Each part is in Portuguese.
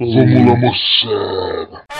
Vamos lá,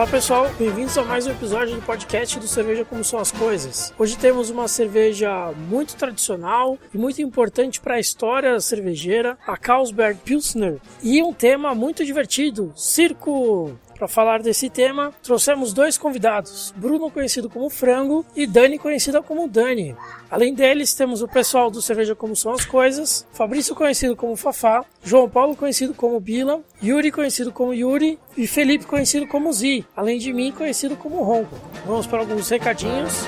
Olá pessoal, bem-vindos a mais um episódio do podcast do Cerveja Como São as Coisas. Hoje temos uma cerveja muito tradicional e muito importante para a história cervejeira, a Carlsberg Pilsner, e um tema muito divertido, circo. Para falar desse tema, trouxemos dois convidados: Bruno, conhecido como Frango, e Dani, conhecida como Dani. Além deles, temos o pessoal do Cerveja Como São as Coisas, Fabrício, conhecido como Fafá, João Paulo, conhecido como Bila, Yuri, conhecido como Yuri, e Felipe, conhecido como Zi, além de mim, conhecido como Ronco. Vamos para alguns recadinhos.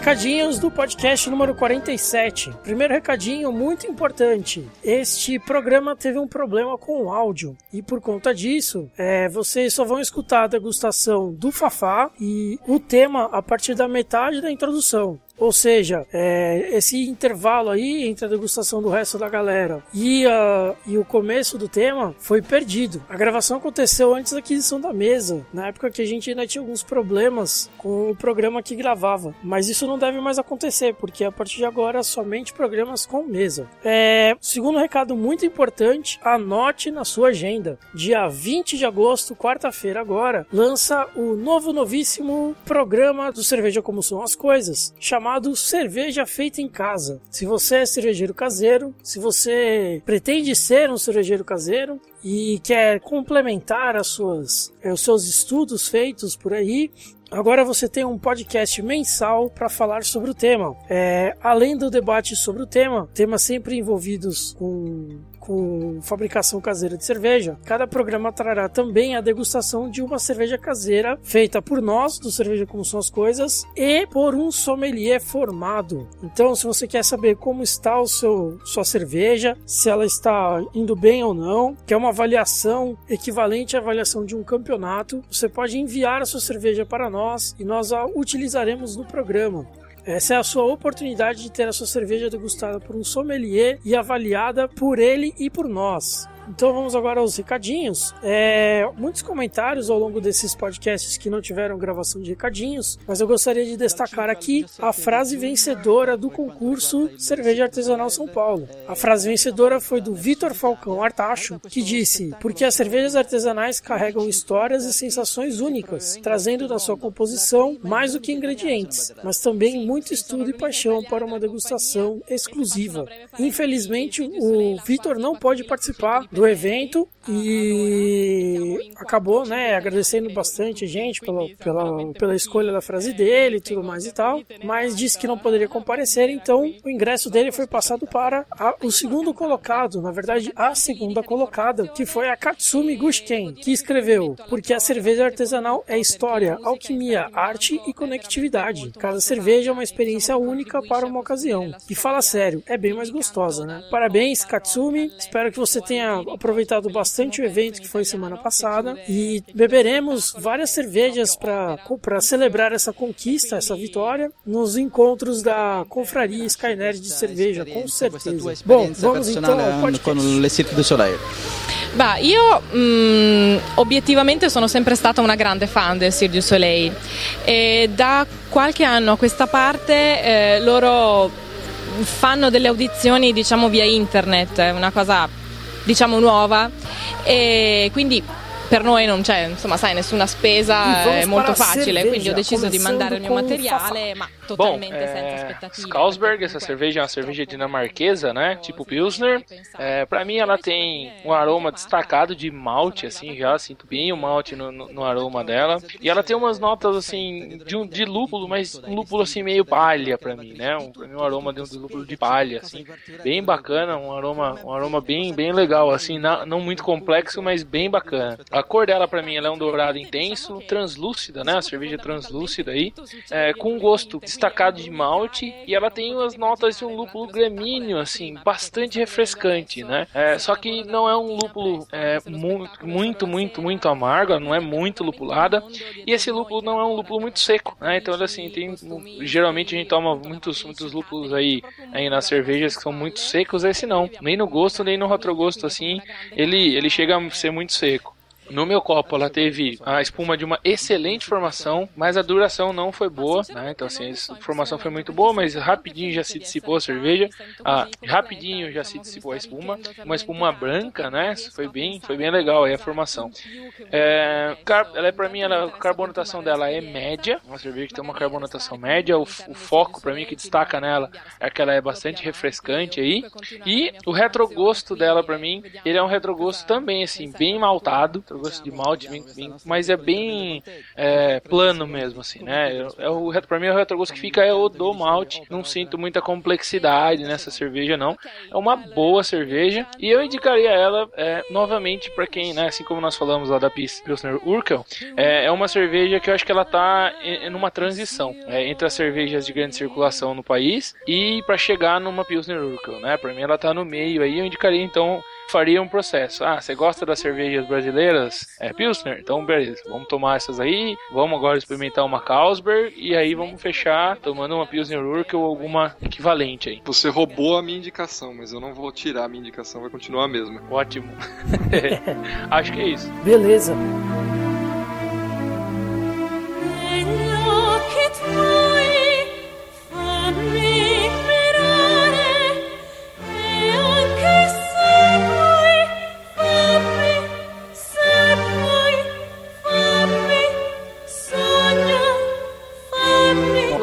Recadinhos do podcast número 47. Primeiro recadinho muito importante. Este programa teve um problema com o áudio e por conta disso, é, vocês só vão escutar a degustação do Fafá e o tema a partir da metade da introdução. Ou seja, é, esse intervalo aí entre a degustação do resto da galera e, a, e o começo do tema foi perdido. A gravação aconteceu antes da aquisição da mesa, na época que a gente ainda tinha alguns problemas com o programa que gravava. Mas isso não deve mais acontecer, porque a partir de agora somente programas com mesa. É, segundo recado muito importante, anote na sua agenda. Dia 20 de agosto, quarta-feira agora, lança o novo novíssimo programa do Cerveja Como São as Coisas, chamado chamado Cerveja Feita em Casa. Se você é cervejeiro caseiro, se você pretende ser um cervejeiro caseiro e quer complementar as suas, os seus estudos feitos por aí, Agora você tem um podcast mensal para falar sobre o tema. É, além do debate sobre o tema, temas sempre envolvidos com com fabricação caseira de cerveja, cada programa trará também a degustação de uma cerveja caseira feita por nós, do Cerveja Como São as Coisas, e por um sommelier formado. Então, se você quer saber como está o seu sua cerveja, se ela está indo bem ou não, que é uma avaliação equivalente à avaliação de um campeonato, você pode enviar a sua cerveja para nós e nós a utilizaremos no programa. Essa é a sua oportunidade de ter a sua cerveja degustada por um sommelier e avaliada por ele e por nós. Então vamos agora aos recadinhos. É, muitos comentários ao longo desses podcasts que não tiveram gravação de recadinhos, mas eu gostaria de destacar aqui a frase vencedora do concurso Cerveja Artesanal São Paulo. A frase vencedora foi do Vitor Falcão Artacho, que disse: Porque as cervejas artesanais carregam histórias e sensações únicas, trazendo na sua composição mais do que ingredientes, mas também muito estudo e paixão para uma degustação exclusiva. Infelizmente, o Vitor não pode participar do evento e acabou, né, agradecendo bastante gente pela, pela, pela escolha da frase dele e tudo mais e tal, mas disse que não poderia comparecer, então o ingresso dele foi passado para a, o segundo colocado, na verdade a segunda colocada, que foi a Katsumi Gushken, que escreveu: Porque a cerveja artesanal é história, alquimia, arte e conectividade. Cada cerveja é uma experiência única para uma ocasião. E fala sério, é bem mais gostosa, né? Parabéns, Katsumi, espero que você tenha aproveitado bastante o evento que foi semana passada e beberemos várias cervejas para celebrar essa conquista, essa vitória, nos encontros da Confraria Skynerd de cerveja, com certeza. Bom, vamos então ao podcast. con le Cirque du Soleil. Bah, io mh, obiettivamente sono sempre stata una grande fan del Cirque du Soleil e da qualche anno a questa parte eh, loro fanno delle audizioni diciamo via internet, è una cosa diciamo nuova. E quindi per noi non c'è, insomma, sai, nessuna spesa, è molto facile, quindi ho deciso di mandare il mio materiale, ma Bom, totalmente senza é, aspettative. Carlsberg, essa cerveja é uma cerveja dinamarquesa, né? Tipo Pilsner. É, pra mim ela tem um aroma destacado de malte, assim, já sinto bem o malte no, no- no aroma dela. E ela tem umas notas, assim, de, um, de lúpulo, mas um lúpulo, assim, meio palha pra mim, né? Um, pra mim um aroma de um lúpulo de palha, assim. Bem bacana, um aroma, um aroma bem, bem legal, assim, na- não muito complexo, mas bem bacana. A, a cor dela para mim ela é um dourado intenso, translúcida, né? A cerveja translúcida aí, é, com um gosto destacado de malte e ela tem umas notas de um lúpulo gramíneo, assim, bastante refrescante, né? É, só que não é um lúpulo é, muito, muito, muito, muito amargo, não é muito lupulada e esse lúpulo não é um lúpulo muito seco, né? Então, assim, tem geralmente a gente toma muitos, muitos lúpulos aí, aí nas cervejas que são muito secos, esse não, nem no gosto nem no retrogosto, assim, ele ele chega a ser muito seco. No meu copo, ela teve a espuma de uma excelente formação, mas a duração não foi boa, né? Então, assim, a formação foi muito boa, mas rapidinho já se dissipou a cerveja. Ah, rapidinho já se dissipou a espuma. Uma espuma branca, né? Foi bem, foi bem legal aí a formação. É, ela é, pra mim, ela, a carbonatação dela é média. Uma cerveja que tem uma carbonatação média. O, o foco, pra mim, que destaca nela é que ela é bastante refrescante aí. E o retrogosto dela, pra mim, ele é um retrogosto também, assim, bem maltado gosto de malte, bem, bem, mas é bem é, plano mesmo, assim, né? É o, pra mim, o retrogosto que fica é o do malte. Não sinto muita complexidade nessa cerveja, não. É uma boa cerveja e eu indicaria ela é, novamente para quem, né? Assim como nós falamos lá da Pilsner Urkel, é, é uma cerveja que eu acho que ela tá em, em uma transição é, entre as cervejas de grande circulação no país e para chegar numa Pilsner Urkel, né? Para mim, ela tá no meio aí. Eu indicaria então faria um processo. Ah, você gosta das cervejas brasileiras? É Pilsner? Então, beleza. Vamos tomar essas aí. Vamos agora experimentar uma Carlsberg. E aí vamos fechar tomando uma Pilsner Urquell ou alguma equivalente aí. Você roubou a minha indicação, mas eu não vou tirar a minha indicação. Vai continuar a mesma. Ótimo. Acho que é isso. Beleza.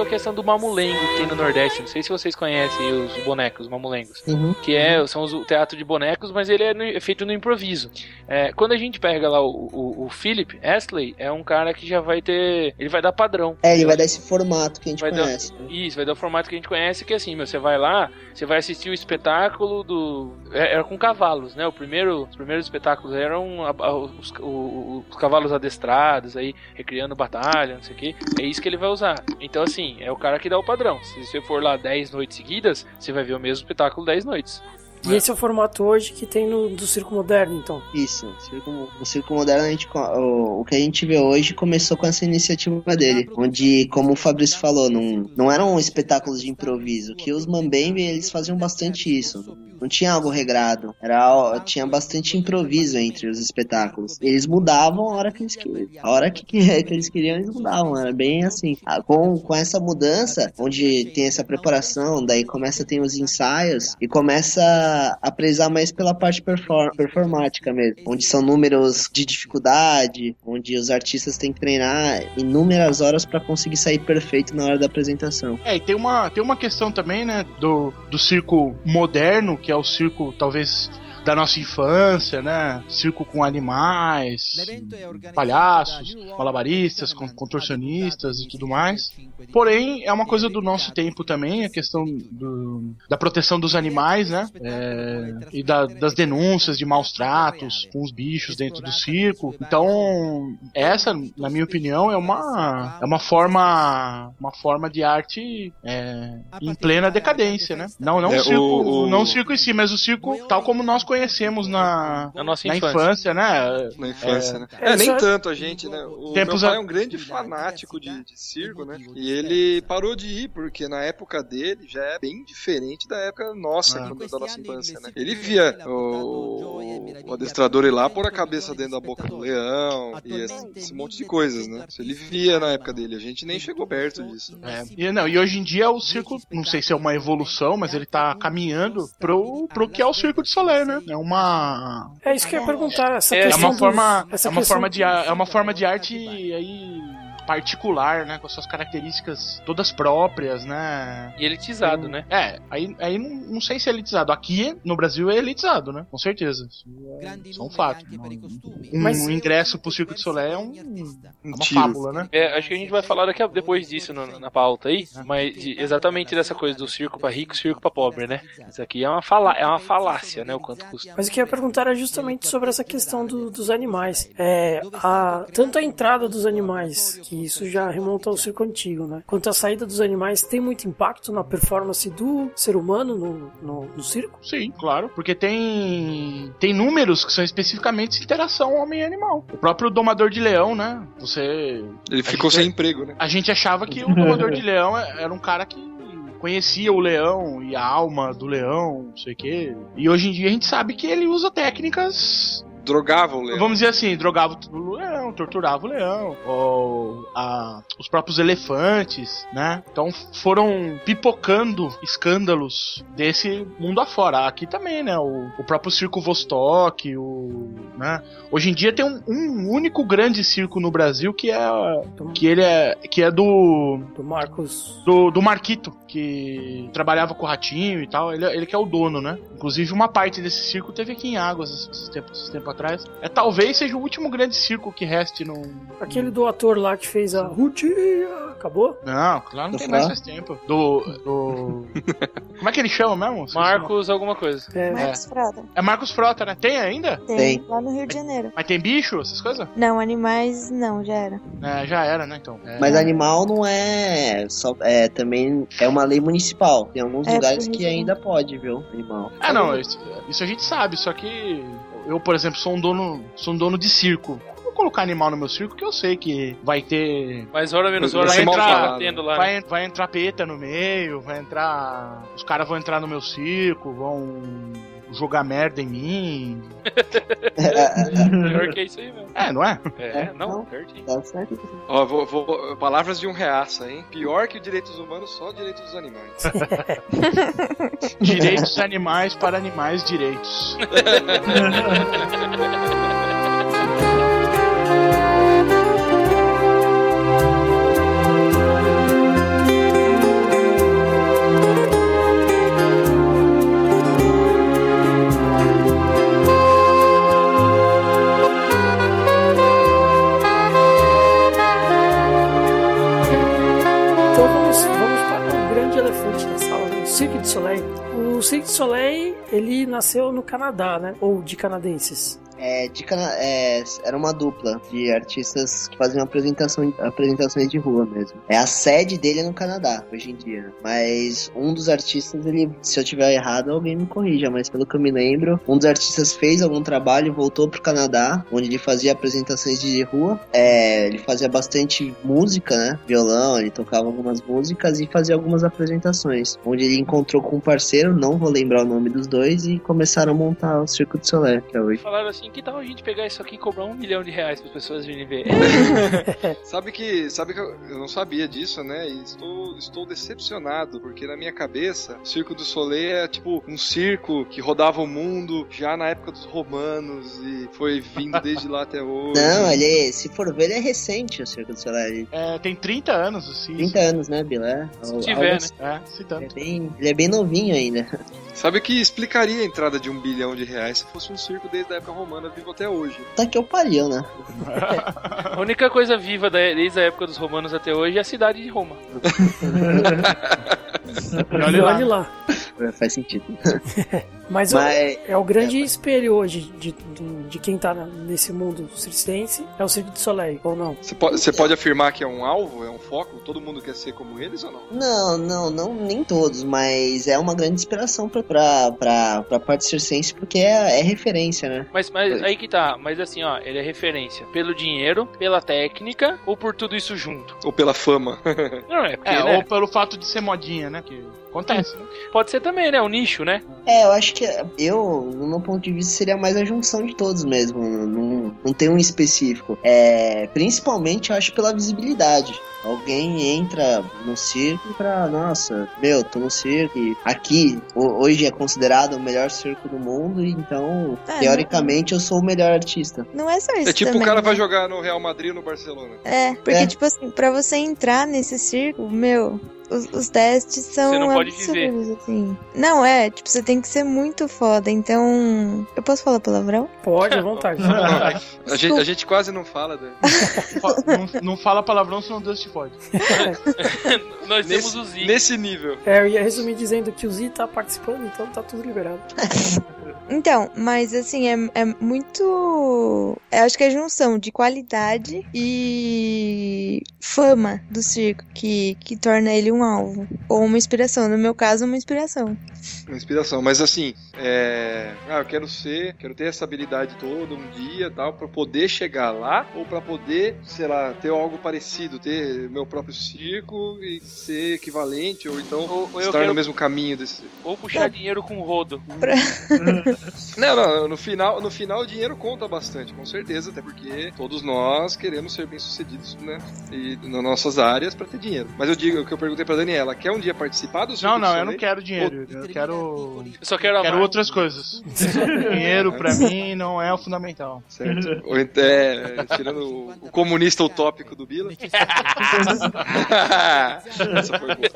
Questão do mamulengo que tem no Nordeste. Não sei se vocês conhecem os bonecos, os mamulengos. Uhum. Que é, são os, o teatro de bonecos, mas ele é, no, é feito no improviso. É, quando a gente pega lá o, o, o, Philip Astley, é um cara que já vai ter. Ele vai dar padrão. É, ele vai dar esse formato que a gente vai conhece. Dar, isso, vai dar o formato que a gente conhece, que é assim, meu, você vai lá, você vai assistir o espetáculo do. É, era com cavalos, né? O primeiro, os primeiros espetáculos eram a, a, os, o, os, cavalos adestrados, aí, recriando batalha, não sei o quê. É isso que ele vai usar. Então, assim, é o cara que dá o padrão. Se você for lá 10 noites seguidas, você vai ver o mesmo espetáculo 10 noites. E esse é o formato hoje que tem no do Circo Moderno, então? Isso, circo, o Circo Moderno, a gente, o, o, que a gente vê hoje começou com essa iniciativa dele, onde, como o Fabrício falou, não, não eram espetáculos de improviso, que os Mambembe, eles faziam bastante isso. Não tinha algo regrado, era, tinha bastante improviso entre os espetáculos. Eles mudavam a hora que eles queriam. A hora que, que, que eles queriam, eles mudavam, era bem assim. Ah, com, com essa mudança, onde tem essa preparação, daí começa a ter os ensaios e começa a prezar mais pela parte perform performática mesmo, onde são números de dificuldade, onde os artistas têm que treinar inúmeras horas para conseguir sair perfeito na hora da apresentação. É, e tem uma, tem uma questão também, né, do, do circo moderno, que é o circo talvez da nossa infância, né? Circo com animais, palhaços, malabaristas, contorcionistas e tudo mais. Porém, é uma coisa do nosso tempo também, a questão do, da proteção dos animais, né? É, e da, das denúncias de maus tratos com os bichos dentro do circo. Então, essa, na minha opinião, é uma, é uma forma uma forma de arte é, em plena decadência, né? Não, não, é, o circo, o, não o circo em si, mas o circo tal como nós conhecemos conhecemos na, na nossa na infância. infância. né? Na infância, é, né? É, nem tanto a gente, né? O Tempos meu pai é um grande fanático de, de circo, né? E ele parou de ir, porque na época dele já é bem diferente da época nossa, ah. da nossa infância, né? Ele via o, o adestrador ir lá pôr a cabeça dentro da boca do leão e esse, esse monte de coisas, né? Isso ele via na época dele, a gente nem chegou perto disso. É. E, não, e hoje em dia o circo, não sei se é uma evolução, mas ele tá caminhando pro, pro que é o circo de Soler, né? É uma. É isso que eu ia perguntar. Essa é, é uma forma. é uma forma de é uma forma de arte aí particular, né? Com as suas características todas próprias, né? E elitizado, né? É, aí, aí não, não sei se é elitizado. Aqui no Brasil é elitizado, né? Com certeza. Isso é, isso é um fato. Um, Mas... um ingresso pro Circo de Solé é um, uma Tiro. fábula, né? É, acho que a gente vai falar daqui a, depois disso no, na pauta aí, mas de, exatamente dessa coisa do circo para rico, circo para pobre, né? Isso aqui é uma, fala, é uma falácia, né? O quanto custa. Mas o que eu ia perguntar era justamente sobre essa questão do, dos animais. É, a, tanto a entrada dos animais, que isso já remonta ao circo antigo, né? Quanto a saída dos animais, tem muito impacto na performance do ser humano no, no, no circo? Sim, claro. Porque tem, tem números que são especificamente interação homem-animal. O próprio domador de leão, né? Você. Ele ficou sem emprego, né? A gente achava que o domador de leão era um cara que conhecia o leão e a alma do leão, não sei o quê. E hoje em dia a gente sabe que ele usa técnicas drogava o leão. Vamos dizer assim, drogava o leão, torturava o leão, ou a, os próprios elefantes, né? Então foram pipocando escândalos desse mundo afora. Aqui também, né? O, o próprio circo Vostok, o, né? Hoje em dia tem um, um, único grande circo no Brasil que é que ele é que é do do Marcos do, do Marquito que trabalhava com o ratinho e tal. Ele, ele que é o dono, né? Inclusive uma parte desse circo teve aqui em Águas esse tempo, esse tempo atrás. É talvez seja o último grande circo que reste no. Aquele do ator lá que fez a Rutia. Acabou? Não, claro, não tem mais faz tempo. Do. do... Como é que ele chama mesmo? Marcos, alguma coisa. É. Marcos Frota. É Marcos Frota, né? Tem ainda? Tem, tem. lá no Rio de Janeiro. Mas tem bicho, essas coisas? Não, animais não, já era. É, já era, né? Então. É. Mas animal não é. Só, é também é uma lei municipal. Tem alguns é, lugares que ainda pode, viu? Animal. Ah, não, isso, isso a gente sabe, só que eu, por exemplo, sou um dono, sou um dono de circo vou colocar animal no meu circo que eu sei que vai ter. Mas hora menos hora vai entrar, lá, vai, né? vai entrar peta no meio, vai entrar. Os caras vão entrar no meu circo, vão jogar merda em mim. Pior que é isso aí mesmo. É, não é? É, é não. Tá certo. Ó, vou, vou, palavras de um reaça, hein? Pior que direitos humanos, só direitos dos animais. direitos animais para animais direitos. Cirque du Soleil. O Cirque du Soleil, ele nasceu no Canadá, né? Ou de canadenses. É, é, era uma dupla de artistas que faziam apresentação, apresentações de rua mesmo. É a sede dele é no Canadá, hoje em dia. Mas um dos artistas, ele, se eu tiver errado, alguém me corrija, mas pelo que eu me lembro, um dos artistas fez algum trabalho, voltou pro Canadá, onde ele fazia apresentações de rua. É, ele fazia bastante música, né? Violão, ele tocava algumas músicas e fazia algumas apresentações. Onde ele encontrou com um parceiro, não vou lembrar o nome dos dois, e começaram a montar o Circo de Soleil, que é hoje. Falaram assim, que tal a gente pegar isso aqui e cobrar um milhão de reais para as pessoas virem ver? sabe que, sabe que eu, não sabia disso, né? E estou, estou decepcionado, porque na minha cabeça, o Circo do Soleil é tipo um circo que rodava o mundo já na época dos romanos e foi vindo desde lá até hoje. Não, ele, se for ver, ele é recente o Circo do Soleil. É, tem 30 anos, assim. 30 anos, né, Bilé? Se tiver, né? É, se tanto. Ele é, bem, ele é bem novinho ainda. Sabe o que explicaria a entrada de um bilhão de reais se fosse um circo desde a época romana vivo até hoje? Tá que eu pariu, né? a única coisa viva desde a época dos romanos até hoje é a cidade de Roma. Olha lá. Olha lá. Faz sentido. Mas, Mas... É, é, o grande é, espelho hoje de, de, de, quem tá nesse mundo circense, é o Cirque du Soleil, ou não? Você pode, você pode afirmar que é um alvo, é um foco? Todo mundo quer ser como eles ou não? Não, não, não nem todos, mas é uma grande inspiração pra, pra, pra, pra parte circense, porque é, é referência, né? Mas, mas aí que tá, mas assim, ó, ele é referência pelo dinheiro, pela técnica, ou por tudo isso junto? Ou pela fama? não, é, porque, é né? ou pelo fato de ser modinha, né? Que acontece, né? Pode ser também, né? Um nicho, né? É, eu acho que eu, no meu ponto de vista, seria mais a junção de todos mesmo. Não, não tem um específico. É, principalmente, eu acho, pela visibilidade. Alguém entra no circo pra, nossa, meu, tô no circo. E aqui, hoje é considerado o melhor circo do mundo, então, é, teoricamente, não... eu sou o melhor artista. Não é só isso. É tipo também, o cara né? vai jogar no Real Madrid ou no Barcelona. É, porque, é. tipo assim, pra você entrar nesse circo, meu, os, os testes são você não pode absurdos, assim. Não, é, tipo, você tem que ser muito foda, então. Eu posso falar palavrão? Pode, à vontade. a, gente, a gente quase não fala, né? não, não fala palavrão, senão Deus te pode. Nós nesse, temos o Z. Nesse nível. É, eu ia resumir dizendo que o Z tá participando, então tá tudo liberado. Então, mas assim, é, é muito. Eu acho que é a junção de qualidade e fama do circo que, que torna ele um alvo. Ou uma inspiração. No meu caso, uma inspiração. Uma inspiração, mas assim, é... ah, eu quero ser, quero ter essa habilidade toda um dia tal, para poder chegar lá, ou para poder, sei lá, ter algo parecido, ter meu próprio circo e ser equivalente, ou então ou, ou estar quero... no mesmo caminho desse. Ou puxar dinheiro com o rodo. Pra... não, não, no final, no final o dinheiro conta bastante, com certeza, até porque todos nós queremos ser bem-sucedidos, né? E nas nossas áreas para ter dinheiro. Mas eu digo, o que eu perguntei pra Daniela, quer um dia participar do Não, não, eu não quero dinheiro. Eu quero. Eu só quero, quero outras coisas. dinheiro pra mim não é o fundamental. Certo. Ou, é, tirando o, o comunista utópico do Bila. Essa foi boa.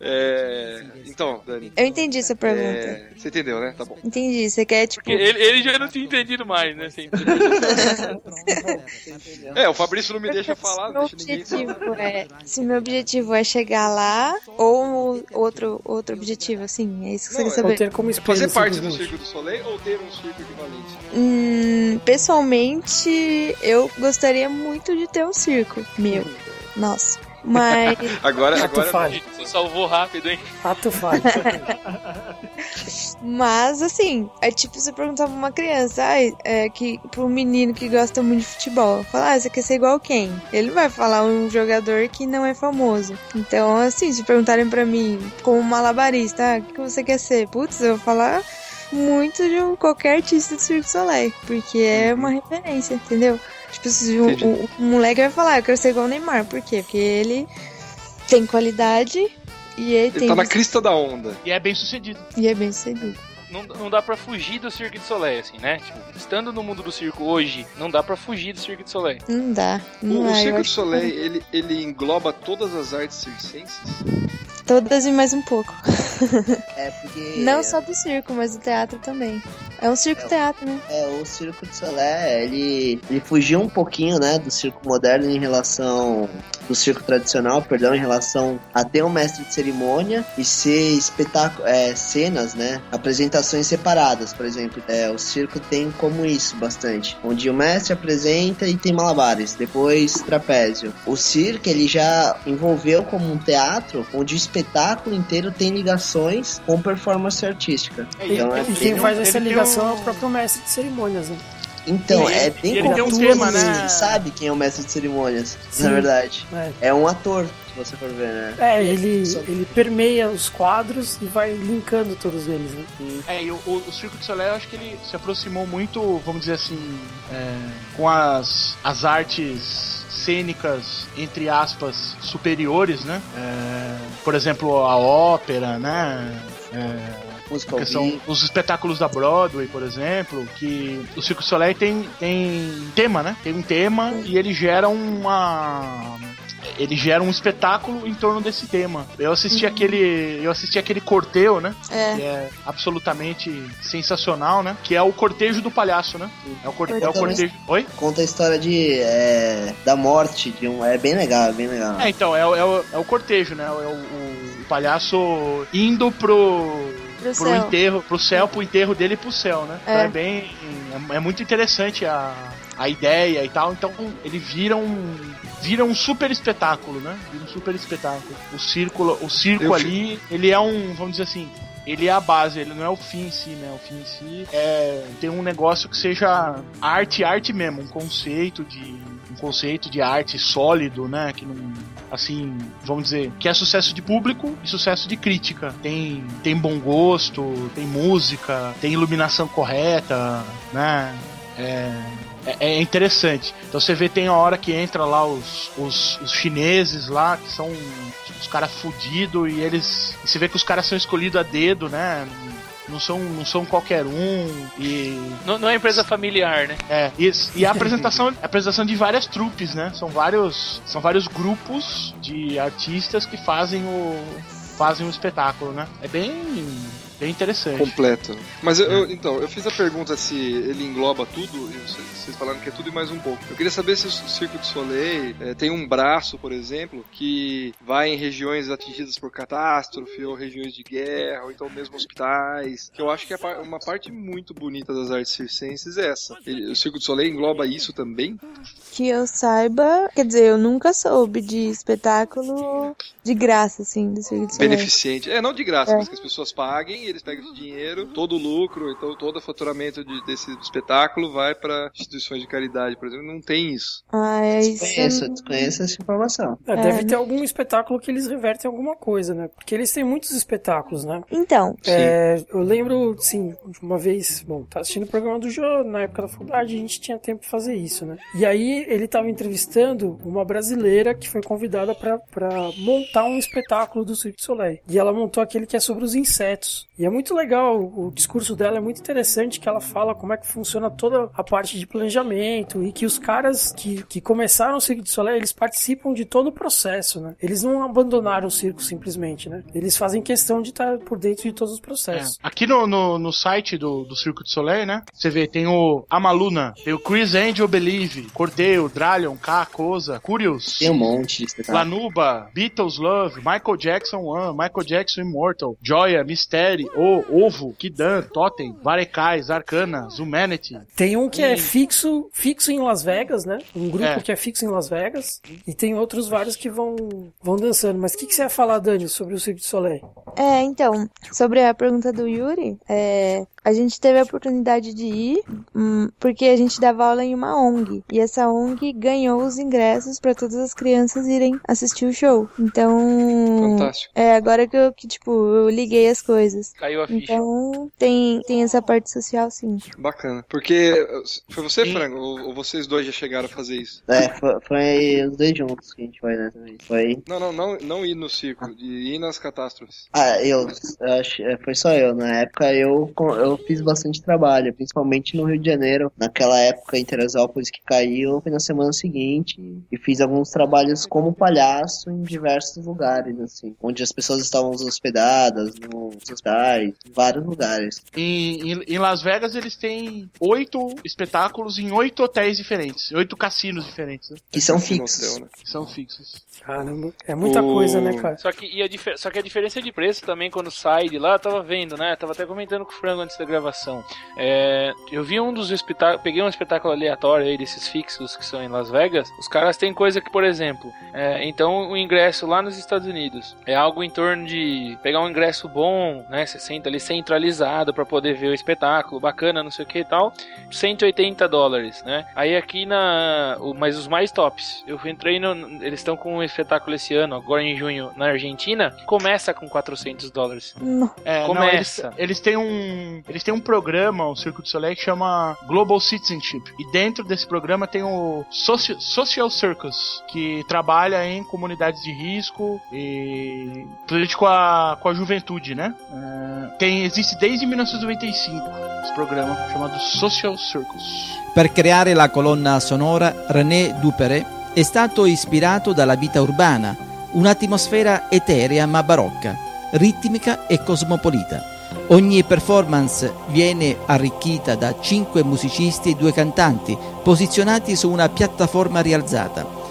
É, então, Dani. Eu entendi essa pergunta. É, você entendeu, né? Tá bom. Entendi. Você quer, tipo. Ele, ele, já não tinha entendido mais, né? é, o Fabrício não me deixa falar. Meu deixa objetivo é, se meu objetivo é chegar lá ou outro, outro objetivo, assim, é isso que não, você quer saber. Ter como Fazer parte do Circo do Soleil ou ter um circo equivalente? Hum, pessoalmente, eu gostaria muito de ter um circo meu. Nossa. Mas. agora, agora falha. Você salvou rápido, hein? Ato falha. Mas, assim, é tipo você perguntar pra uma criança, ah, é, que, pra um menino que gosta muito de futebol, falar, ah, você quer ser igual quem? Ele vai falar um jogador que não é famoso. Então, assim, se perguntarem pra mim, como malabarista, ah, o que você quer ser? Putz, eu vou falar muito de um, qualquer artista do Cirque Soleil, porque é uma referência, entendeu? Tipo, se o, o, o, moleque vai falar, eu quero ser igual o Neymar. Por quê? Porque ele tem qualidade e ele, ele tem. tá na crista da onda. E é bem sucedido. E é bem sucedido. Não, não dá pra fugir do Cirque de Soleil, assim, né? Tipo, estando no mundo do circo hoje, não dá pra fugir do Cirque de Soleil. Não dá. Não o, é, o Cirque de Soleil, que... ele, ele engloba todas as artes circenses? Todas e mais um pouco. É porque. Não só do circo, mas do teatro também. É um circo-teatro, né? É, o Circo de Soleil, ele, ele fugiu um pouquinho, né, do circo moderno em relação do circo tradicional, perdão, em relação a ter um mestre de cerimônia e ser espetáculo, é, cenas, né, apresentações separadas, por exemplo. É, o circo tem como isso bastante, onde o mestre apresenta e tem malabares, depois trapézio. O circo ele já envolveu como um teatro, onde o espetáculo inteiro tem ligações com performance artística. Então, é e quem faz essa ligação é o próprio mestre de cerimônias, né? Então, é bem confuso, um tema, né? sabe quem é o mestre de cerimônias, Sim, na verdade. É. é. um ator, se você for ver, né? É, ele, Só... ele permeia os quadros e vai linkando todos eles, né? É, e o, o, o Circo de Soleil, eu acho que ele se aproximou muito, vamos dizer assim, é, com as, as artes cênicas, entre aspas, superiores, né? É, por exemplo, a ópera, né? É, Música são os espetáculos da Broadway, por exemplo, que o Circo Soleil tem, tem tema, né? Tem um tema e ele gera uma ele gera um espetáculo em torno desse tema. Eu assisti uhum. aquele. Eu assisti aquele cortejo, né? É. Que é absolutamente sensacional, né? Que é o cortejo do palhaço, né? É o, cor... é o cortejo. Oi? Conta a história de. É... da morte de um. É bem legal, é bem legal. É, então, é, o, é, o, é o cortejo, né? É o, o palhaço indo pro pro, pro enterro, pro céu, pro enterro dele e pro céu, né? É, então é bem. É, é, muito interessante a, a ideia e tal. Então ele vira um. Vira um super espetáculo, né? Vira um super espetáculo. O círculo, o circo Eu... ali, ele é um, vamos dizer assim, ele é a base, ele não é o fim em si, né? O fim em si é ter um negócio que seja arte, arte mesmo, um conceito de um conceito de arte sólido, né? Que não, assim, vamos dizer, que é sucesso de público e sucesso de crítica. Tem, tem bom gosto, tem música, tem iluminação correta, né? É, é, é, interessante. Então você vê, tem a hora que entra lá os, os, os chineses lá, que são os caras fudidos, e eles. E você vê que os caras são escolhidos a dedo, né? Não são, não são qualquer um e. Não, não é empresa familiar, né? É, isso. E a apresentação, a apresentação de várias trupes, né? São vários, são vários grupos de artistas que fazem o. fazem o espetáculo, né? É bem Bem interessante. Completo. Mas eu, eu, então, eu fiz a pergunta se ele engloba tudo, e vocês falaram que é tudo e mais um pouco. Eu queria saber se o Circo de Soleil é, tem um braço, por exemplo, que vai em regiões atingidas por catástrofe, ou regiões de guerra, ou então mesmo hospitais. Que eu acho que é uma parte muito bonita das artes circenses é essa. Ele, o Circo de Soleil engloba isso também? Que eu saiba, quer dizer, eu nunca soube de espetáculo de graça, assim, do Circo de Soleil. Beneficente. É, não de graça, é. mas que as pessoas paguem eles pegam esse dinheiro, todo o lucro, então todo o faturamento de, desse espetáculo vai para instituições de caridade, por exemplo. Não tem isso. Ah, é isso. Desconheço, desconheço essa informação. É, deve é. ter algum espetáculo que eles revertem alguma coisa, né? Porque eles têm muitos espetáculos, né? Então. É, eu lembro, sim, uma vez, bom, tá assistindo o programa do Jô, na época da faculdade, a gente tinha tempo pra fazer isso, né? E aí ele tava entrevistando uma brasileira que foi convidada para montar um espetáculo do Cirque du Soleil. E ela montou aquele que é sobre os insetos. E é muito legal, o discurso dela é muito interessante, que ela fala como é que funciona toda a parte de planejamento e que os caras que, que começaram o Circo de Soleil, eles participam de todo o processo, né? Eles não abandonaram o circo simplesmente, né? Eles fazem questão de estar por dentro de todos os processos. É. Aqui no, no, no, site do, do Circo de Soleil, né? Você vê, tem o Amaluna, tem o Chris Angel Believe, Cordeiro, Dralion, K, Cosa, Curious. Tem um monte de Lanuba, Beatles Love, Michael Jackson One, Michael Jackson Immortal, Joya, O, Ovo, Kidan, Totem, Varecais, Arcanas, Humanity. Tem um que e... é fixo, fixo em Las Vegas, né? Um grupo é. que é fixo em Las Vegas. E tem outros vários que vão, vão dançando. Mas o que, que você ia falar, Dani, sobre o Cirque du Soleil? É, então, sobre a pergunta do Yuri, é, a gente teve a oportunidade de ir hum, porque a gente dava aula em uma ONG. E essa ONG ganhou os ingressos para todas as crianças irem assistir o show. Então. Fantástico. É, agora que eu, que, tipo, eu liguei as coisas. Caiu a ficha. Então, tem, tem essa parte social, sim. Bacana. Porque. Foi você, Frango? Ou, ou, vocês dois já chegaram a fazer isso? É, foi, foi os dois juntos que a gente foi, né? Foi. Não, não, não, não ir no circo, de ir nas catástrofes. Ah, eu. eu acho, é, foi só eu. Na época eu, eu eu fiz bastante trabalho, principalmente no Rio de Janeiro. Naquela época em Teresópolis que caiu, foi na semana seguinte e fiz alguns trabalhos como palhaço em diversos lugares, assim, onde as pessoas estavam hospedadas, nos hospitais, em vários lugares. Em, em, em Las Vegas eles têm oito espetáculos em oito hotéis diferentes, oito cassinos diferentes. Né? Que são fixos. Hotel, né? Que são fixos. Caramba, é muita o... coisa, né, cara? Só que, e a só que a diferença de preço também quando sai de lá, eu tava vendo, né? tava até comentando com o Frango antes da gravação. É, eu vi um dos espetáculos, peguei um espetáculo aleatório aí desses fixos que são em Las Vegas. Os caras têm coisa que, por exemplo, é, então o ingresso lá nos Estados Unidos é algo em torno de pegar um ingresso bom, né? Você senta ali centralizado para poder ver o espetáculo, bacana, não sei o que e tal. 180 dólares, né? Aí aqui na. Mas os mais tops. Eu entrei no. Eles estão com um espetáculo esse ano, agora em junho, na Argentina. Começa com 400 dólares. É, começa. Não, eles, eles têm um. Eles têm um programa, o Circo de Soleil, que chama Global Citizenship. E dentro desse programa tem o Social, Social Circus, que trabalha em comunidades de risco e principalmente com a, com a juventude, né? É, tem, existe desde 1995 esse programa chamado Social Circus. Per creare la colonna sonora, René Duperret è stato ispirato dalla vita urbana, un'atmosfera eterea ma barocca, ritmica e cosmopolita. Ogni performance viene arricchita da cinque musicisti e due cantanti posizionati su una piattaforma rialzata.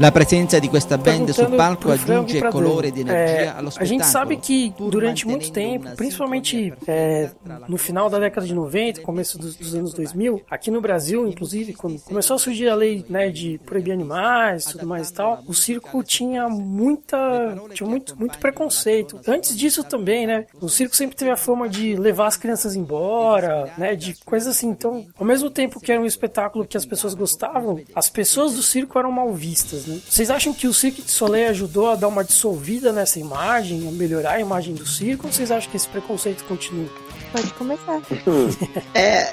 La presenza di questa band sul palco aggiunge colore ed energia é, allo spettacolo. A gente sabe que durante muito tempo, principalmente é, no final da década de 90, começo dos, dos, anos 2000, aqui no Brasil, inclusive, quando começou a surgir a lei né, de proibir animais, tudo mais e tal, o circo tinha muita, tinha muito, muito preconceito. Antes disso também, né? O circo sempre teve a fama de levar as crianças embora, né? De coisas assim. Então, ao mesmo tempo que era um espetáculo que as pessoas gostavam, as pessoas do circo eram mal vistas, né? Vocês acham que o Cirque de Soleil ajudou a dar uma dissolvida nessa imagem, a melhorar a imagem do circo? Ou vocês acham que esse preconceito continua? Pode começar. é,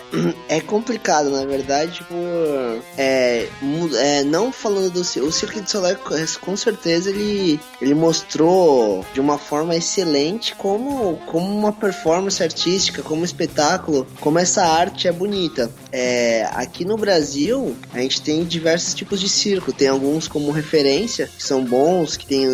é complicado, na verdade, tipo, é, é, não falando do o Cirque de Soleil, com certeza ele, ele mostrou de uma forma excelente como, como uma performance artística, como um espetáculo, como essa arte é bonita. É, aqui no Brasil, a gente tem diversos tipos de circo, tem alguns como referência, que são bons, que tem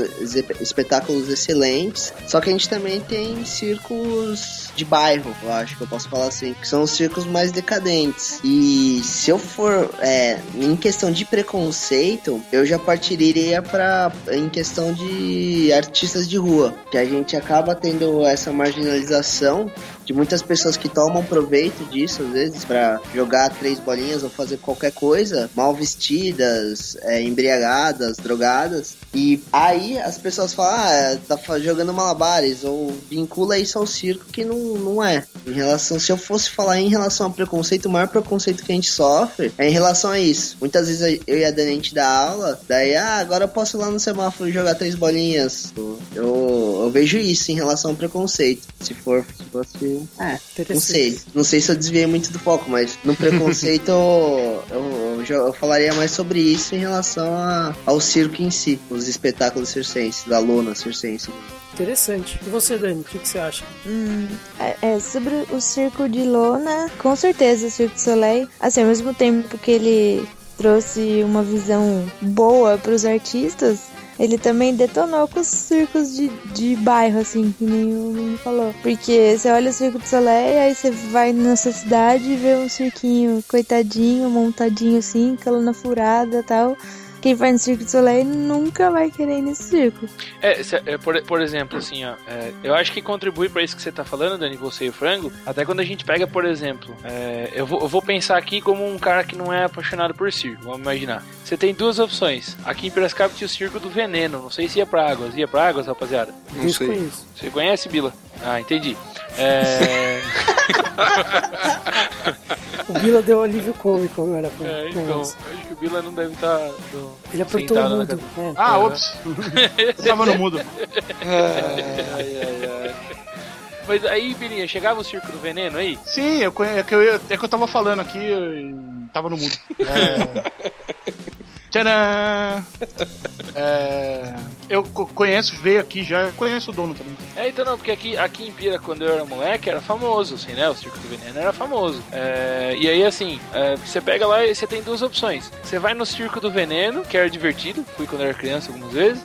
espetáculos excelentes, só que a gente também tem circos de bairro, eu acho que eu posso falar assim, que são os circos mais decadentes. E se eu for é, em questão de preconceito, eu já partiria para em questão de artistas de rua, que a gente acaba tendo essa marginalização de muitas pessoas que tomam proveito disso, às vezes, para jogar três bolinhas ou fazer qualquer coisa, mal vestidas, é, embriagadas, drogadas. E aí as pessoas falam, ah, tá jogando malabares, ou vincula isso ao circo, que não, não é. Em relação, se eu fosse falar em relação ao preconceito, o maior preconceito que a gente sofre é em relação a isso. Muitas vezes eu e a Dani a gente aula, daí, ah, agora eu posso ir lá no semáforo jogar três bolinhas. Eu, eu vejo isso em relação ao preconceito. Se for, se fosse é, não sei. Não sei se eu desviei muito do foco, mas no preconceito eu, eu, eu, falaria mais sobre isso em relação a, ao circo em si, os espetáculos circenses, da lona circense. Interessante. E você, Dani, o que, que você acha? Hum, é, é, sobre o circo de lona, com certeza o Circo de Soleil, assim, ao mesmo tempo que ele trouxe uma visão boa para os artistas, ele também detonou com os circos de, de bairro, assim, que nem o menino falou. Porque você olha o Circo do Soleil, aí você vai na sua cidade e vê um cirquinho coitadinho, montadinho assim, calona furada tal quem vai no Circo de Soleil nunca vai querer ir nesse circo. É, é por, por exemplo, assim, ó, é, eu acho que contribui para isso que você tá falando, Dani, você e o Frango, até quando a gente pega, por exemplo, é, eu, vou, eu vou pensar aqui como um cara que não é apaixonado por circo, vamos imaginar. Você tem duas opções. Aqui em Piracicaba tinha o Circo do Veneno, não sei se ia pra Águas. Ia pra Águas, rapaziada? Não sei. Conheço. Você conhece, Bila? Ah, entendi. É... o Bila deu alívio cômico agora. Pro é, então, acho que o Bila não deve estar. Tá Ele apertou o mudo. É. Ah, ops! Tava no mudo. ai, ai, ai. Mas aí, Bilinha, chegava o Circo do Veneno aí? Sim, eu, é, que eu, é que eu tava falando aqui, eu, tava no mudo. É... Tcharam! É, eu conheço, veio aqui já, conheço o dono também. É, então não, porque aqui, aqui em Pira, quando eu era moleque, era famoso, assim, né? O Circo do Veneno era famoso. É, e aí, assim, é, você pega lá e você tem duas opções. Você vai no Circo do Veneno, que era divertido, fui quando era criança algumas vezes.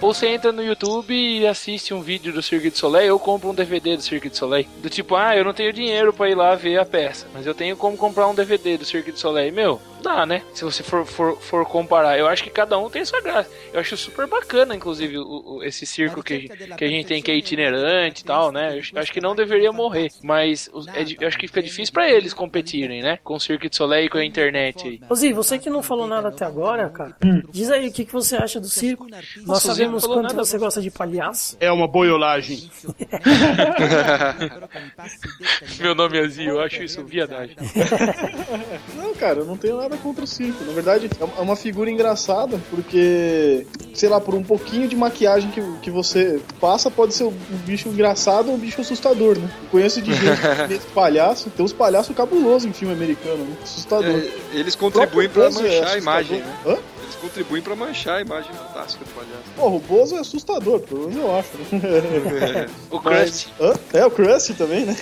Ou você entra no YouTube e assiste um vídeo do Cirque du Soleil ou compra um DVD do Cirque du Soleil. Do tipo, ah, eu não tenho dinheiro para ir lá ver a peça, mas eu tenho como comprar um DVD do Cirque du Soleil. Meu, dá, né? Se você for, for, for comparar. Eu acho que cada um tem sua graça. Eu acho super bacana, inclusive, o, o, esse circo que, que a gente tem que é itinerante e tal, né? Eu acho que não deveria morrer. Mas é, eu acho que fica difícil para eles competirem, né? Com o Cirque du Soleil e com a internet aí. Ô você que não falou nada até agora, cara, hum. diz aí o que, que você acha do circo. Nós sabemos sabemos quanto nada. você gosta de palhaço. É uma boiolagem. Meu nome é Zio, eu acho isso viadagem. não, cara, eu não tenho nada contra o circo. Na verdade, é uma figura engraçada, porque, sei lá, por um pouquinho de maquiagem que, que você passa, pode ser um bicho engraçado ou um bicho assustador, né? Eu conheço de gente que palhaço, tem uns palhaços cabulosos em filme americano, né? Assustador. É, eles contribuem para manchar é a imagem, né? Hã? Contribuem para manchar a imagem fantástica do palhaço. Porra, o Bozo é assustador, pelo menos eu acho. Né? o Krusty. É, o Krusty também, né?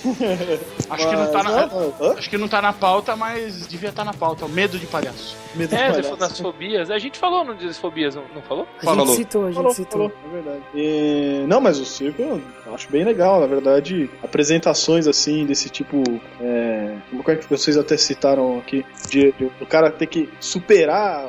Acho, mas, que não tá na, não, acho que não tá na pauta, mas devia estar tá na pauta. O medo de palhaço. Medo é, de palhaço. das fobias. A gente falou no dia das fobias, não, não falou? A gente citou, a gente falou, citou. Falou, é verdade. E, não, mas o circo eu acho bem legal, na verdade. Apresentações assim, desse tipo. É, como é que vocês até citaram aqui? De, de, o cara ter que superar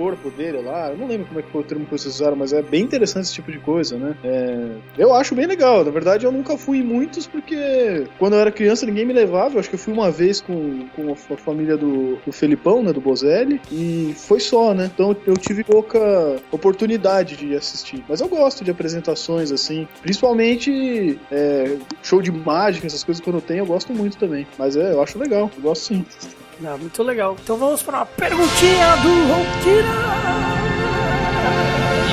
corpo dele lá. Eu não lembro como é que foi o termo que vocês usaram, mas é bem interessante esse tipo de coisa, né? É, eu acho bem legal. Na verdade, eu nunca fui em muitos porque quando eu era criança ninguém me levava. Eu acho que eu fui uma vez com, com a família do, do Felipão, né? Do Bozelli. E foi só, né? Então eu tive pouca oportunidade de assistir. Mas eu gosto de apresentações assim. Principalmente é, show de mágica, essas coisas quando tenho, eu gosto muito também. Mas é, eu acho legal. Eu gosto sim. Não, muito legal. Então vamos para uma perguntinha do Ronquira.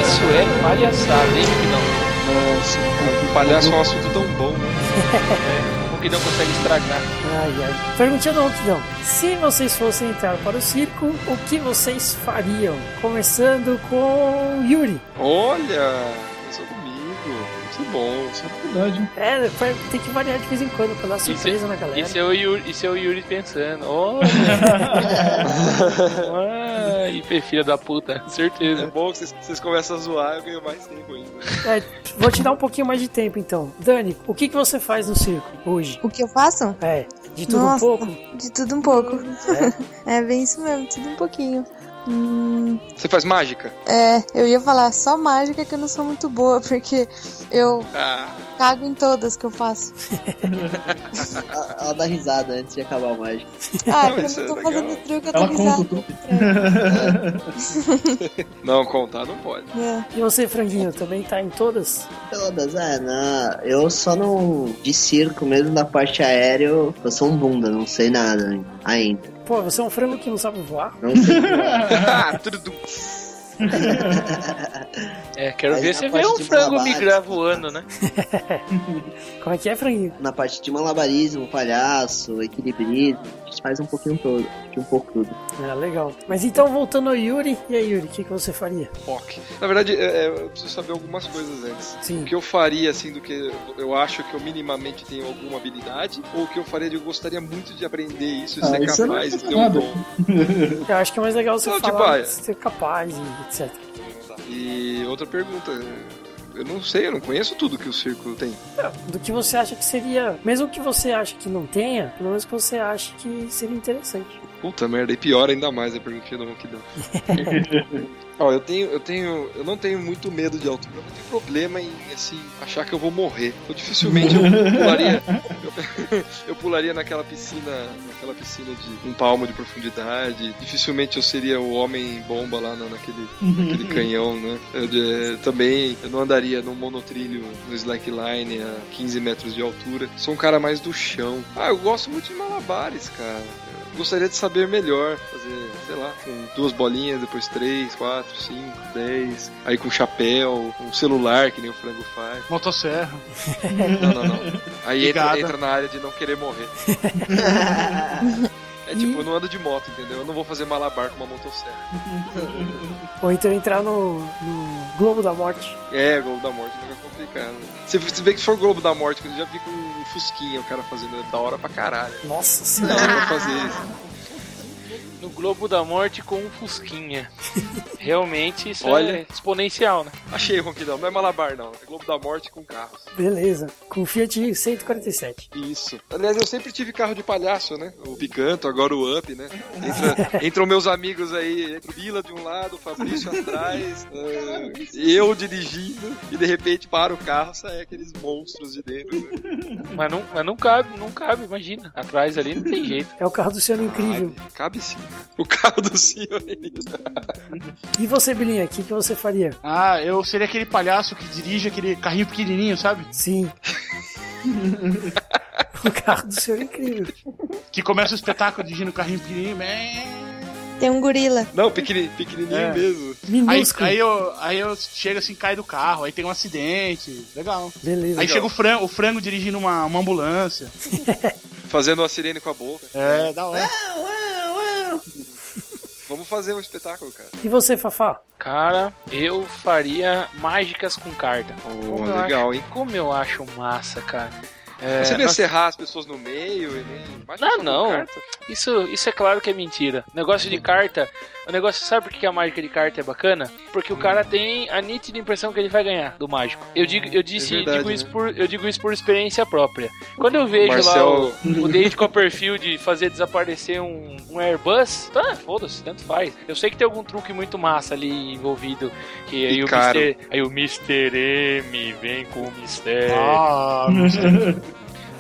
Isso é palhaçada, hein, não? Nossa, o palhaço é um assunto tão bom, né? é, o que não consegue estragar. Ai, ai. Perguntinha do Ronquidão. Se vocês fossem entrar para o circo, o que vocês fariam? Começando com Yuri. Olha, isso muito bom. Isso é verdade. É, tem que variar de vez em quando pra dar surpresa isso, na galera. Isso é o Yuri, isso é o Yuri pensando. Olha! Ai, filha da puta, certeza. É bom que vocês, vocês começam a zoar eu ganho mais tempo ainda. É, vou te dar um pouquinho mais de tempo então. Dani, o que, que você faz no circo hoje? O que eu faço? É, de tudo Nossa, um pouco? De tudo um pouco. É? é bem isso mesmo, tudo um pouquinho. Hum, Você faz mágica? é, eu ia falar só mágica que eu não sou muito boa, porque eu Ah, cago em todas que eu faço. Ela, dá risada antes de acabar o mágico. Ah, Não, eu é tô legal. fazendo truque, eu tô Ela conta risada. tudo. não, contar não pode. É. E você, Franguinho, também tá em todas? Todas, é, na... eu só não. De circo mesmo, da parte aérea, eu sou um bunda, não sei nada ainda. Pô, você é um frango que não sabe voar? Não sei voar. Ah, tudo. É, quero Aí ver você ver um frango migrar voando, né? Como é que é, Franguinho? Na parte de malabarismo, palhaço, equilibrismo, faz um pouquinho todo, de um pouco tudo. Ah, legal. Mas então, voltando ao Yuri, e aí, Yuri, o que, que você faria? Ok. Na verdade, é, é, eu preciso saber algumas coisas antes. Sim. O que eu faria, assim, do que eu acho que eu minimamente tenho alguma habilidade, ou o que eu faria de eu gostaria muito de aprender isso e Ah, ser isso é capaz de ter um dom. Eu acho que é mais legal você Não, tipo, falar ah, de ser capaz e etc. E outra pergunta. Eu não sei, eu não conheço tudo que o circo tem. Do que você acha que seria, mesmo que você ache que não tenha, pelo menos que você ache que seria interessante. Puta merda, e pior ainda mais a perguntinha do Ronquidão. Ó, eu tenho, eu tenho, eu não tenho muito medo de altura, eu não tenho problema em, assim, achar que eu vou morrer. Eu dificilmente eu pularia, eu, eu pularia naquela piscina, naquela piscina de um palmo de profundidade. Dificilmente eu seria o homem bomba lá na- naquele, naquele canhão, né? Eu, também, eu não andaria num monotrilho no slackline a 15 metros de altura. Sou um cara mais do chão. Ah, eu gosto muito de malabares, cara. Eu gostaria de saber melhor, fazer, sei lá, com duas bolinhas, depois três, quatro, cinco, dez, aí com chapéu, um celular, que nem o frango faz. Motosserra. Não, não, não. Aí entra, entra na área de não querer morrer. É tipo, eu não ando de moto, entendeu? Eu não vou fazer malabar com uma motosserra. Ou então entrar no, no Globo da Morte. É, Globo da Morte é complicado. Você, você vê que se for Globo da Morte, que eu já vi com Fusquinha o cara fazendo, é da hora pra caralho. Nossa Da senhora. hora pra fazer isso. No Globo da Morte com um Fusquinha. Realmente isso Olha. é exponencial, né? Achei, Ronquidão. Não é malabar, não. É Globo da Morte com carros. Beleza. Com Fiat 147. Isso. Aliás, eu sempre tive carro de palhaço, né? O Picanto, agora o Up, né? Entra, entram meus amigos aí, entra o Vila de um lado, o Fabrício atrás, eh, eu dirigindo, e de repente para o carro, sai aqueles monstros de dentro. Né? Mas não, mas não cabe, não cabe, imagina. Atrás ali não tem jeito. É o carro do Senhor Incrível. Cabe, cabe sim. O carro do senhor. E você, Bilinha, o que, que você faria? Ah, eu seria aquele palhaço que dirige aquele carrinho pequenininho, sabe? Sim. o carro do Senhor Incrível. Que começa o espetáculo dirigindo o carrinho pequenininho. né? Tem um gorila. Não, pequeni- pequenininho É. mesmo. Aí, Minúsculo. aí, eu, aí eu chego assim, cai do carro, aí tem um acidente. Legal. Beleza. Aí chega o frango, o frango dirigindo uma, uma ambulância. Fazendo uma sirene com a boca. É, da hora. Vamos fazer um espetáculo, cara. E você, Fafá? Cara, eu faria mágicas com carta. Oh, Como legal, acho- hein? Como eu acho massa, cara. É, você não ia serrar as pessoas no meio e nem. Não, não. Isso, isso é claro que é mentira. Negócio de carta. O negócio, sabe por que a mágica de carta é bacana? Porque o cara tem a nítida impressão que ele vai ganhar do mágico. Eu digo, eu disse, é verdade, digo isso né? por, eu digo isso por experiência própria. Quando eu vejo Marcel... lá o, o David Copperfield fazer desaparecer um, um Airbus, tá, foda-se, tanto faz. Eu sei que tem algum truque muito massa ali envolvido. Que aí, o Mr., aí o Mr. M vem com o mistério. Ah,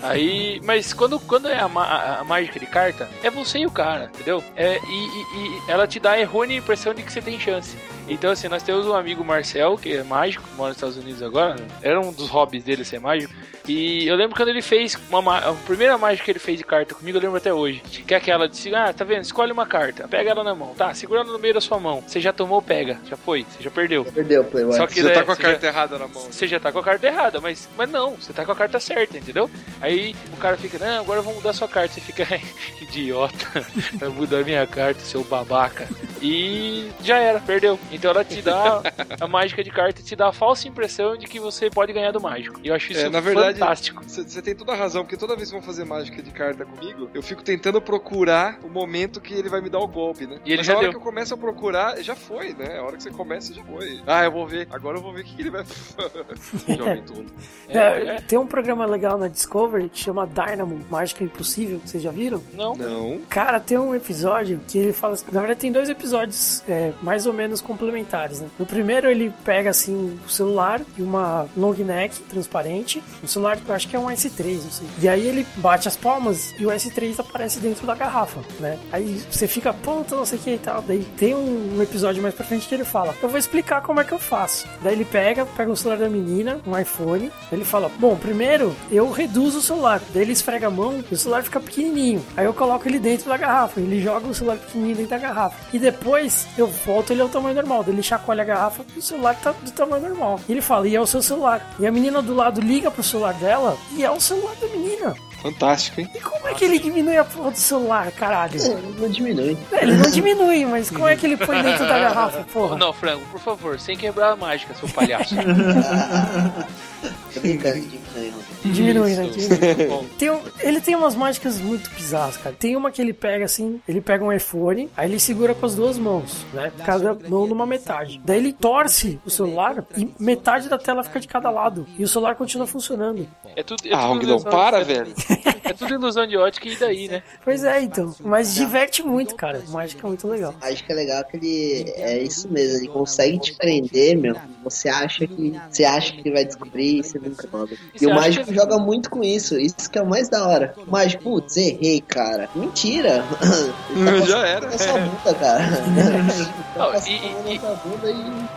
Aí, mas quando, quando é a, a, a, mágica de carta, é você e o cara, entendeu? É, e, e, e, ela te dá a errônea impressão de que você tem chance. Então, assim, nós temos um amigo Marcel, que é mágico, mora nos Estados Unidos agora. Era um dos hobbies dele ser mágico. E eu lembro quando ele fez uma, a primeira mágica que ele fez de carta comigo, eu lembro até hoje. Que é aquela de, ah, tá vendo? Escolhe uma carta, pega ela na mão. Tá, segura ela no meio da sua mão. Você já tomou, pega. Já foi, você já perdeu. Já perdeu, Play Só que você tá com a carta já, errada na mão. Você já tá com a carta errada, mas, mas não, você tá com a carta certa, entendeu? Aí o cara fica, não, agora eu vou mudar sua carta. Você fica, idiota, vai mudar minha carta, seu babaca. E já era, perdeu. Então ela te dá, a mágica de carta te dá a falsa impressão de que você pode ganhar do mágico. E eu acho isso é, na verdade, fantástico. Você tem toda a razão, porque toda vez que vão fazer mágica de carta comigo, eu fico tentando procurar o momento que ele vai me dar o golpe, né? E ele Mas já a hora deu. que eu começo a procurar, já foi, né? A hora que você começa, já foi. Ah, eu vou ver. Agora eu vou ver o que, ele vai. Jovem tudo. É, é. Tem um programa legal na Discovery que chama Dynamo, Mágica Impossível. Vocês já viram? Não. Não. Cara, tem um episódio que ele fala. Na verdade, tem dois episódios é, mais ou menos complementares, né? No primeiro, ele pega assim o celular e uma long neck transparente. O celular, eu acho que é um S3, não sei. E aí ele bate as palmas e o S3 aparece dentro da garrafa, né? Aí você fica, puta, não sei o que e tal. Daí tem um, episódio mais pra frente que ele fala, eu vou explicar como é que eu faço. Daí ele pega, pega o celular da menina, um iPhone, ele fala, bom, primeiro eu reduzo o celular. Daí ele esfrega a mão e o celular fica pequenininho. Aí eu coloco ele dentro da garrafa, ele joga o celular pequenininho dentro da garrafa. E depois eu volto ele ao tamanho normal. Daí ele chacoalha a garrafa e o celular tá do tamanho normal. E ele fala, e é o seu celular. E a menina do lado liga pro celular dela e é o celular da menina. Fantástico, hein? E como é que ele diminui a porra do celular, caralho? É, ele não diminui. É, ele não diminui, mas como é que ele põe dentro da garrafa, porra? Não, Frango, por favor, sem quebrar a mágica, seu palhaço. Diminui, né? Diminui. Tem um, ele tem umas mágicas muito bizarras, cara. Tem uma que ele pega assim, ele pega um iPhone, aí ele segura com as duas mãos, né? Cada mão numa metade. Daí ele torce o celular e metade da tela fica de cada lado. E o celular continua funcionando. É tudo, é ah, tudo não para, velho. É tudo ilusão de ótica e daí, né? Pois é, então. Mas diverte muito, cara. Mágica é muito legal. Mágica é legal que ele é isso mesmo, ele consegue te prender, meu. Você acha que você acha que ele vai descobrir, você nunca joga. E, e o mágico que... joga muito com isso. Isso que é o mais da hora. O mágico, putz, errei, cara. Mentira. tá Já era. Essa bunda, cara. Não, e, e,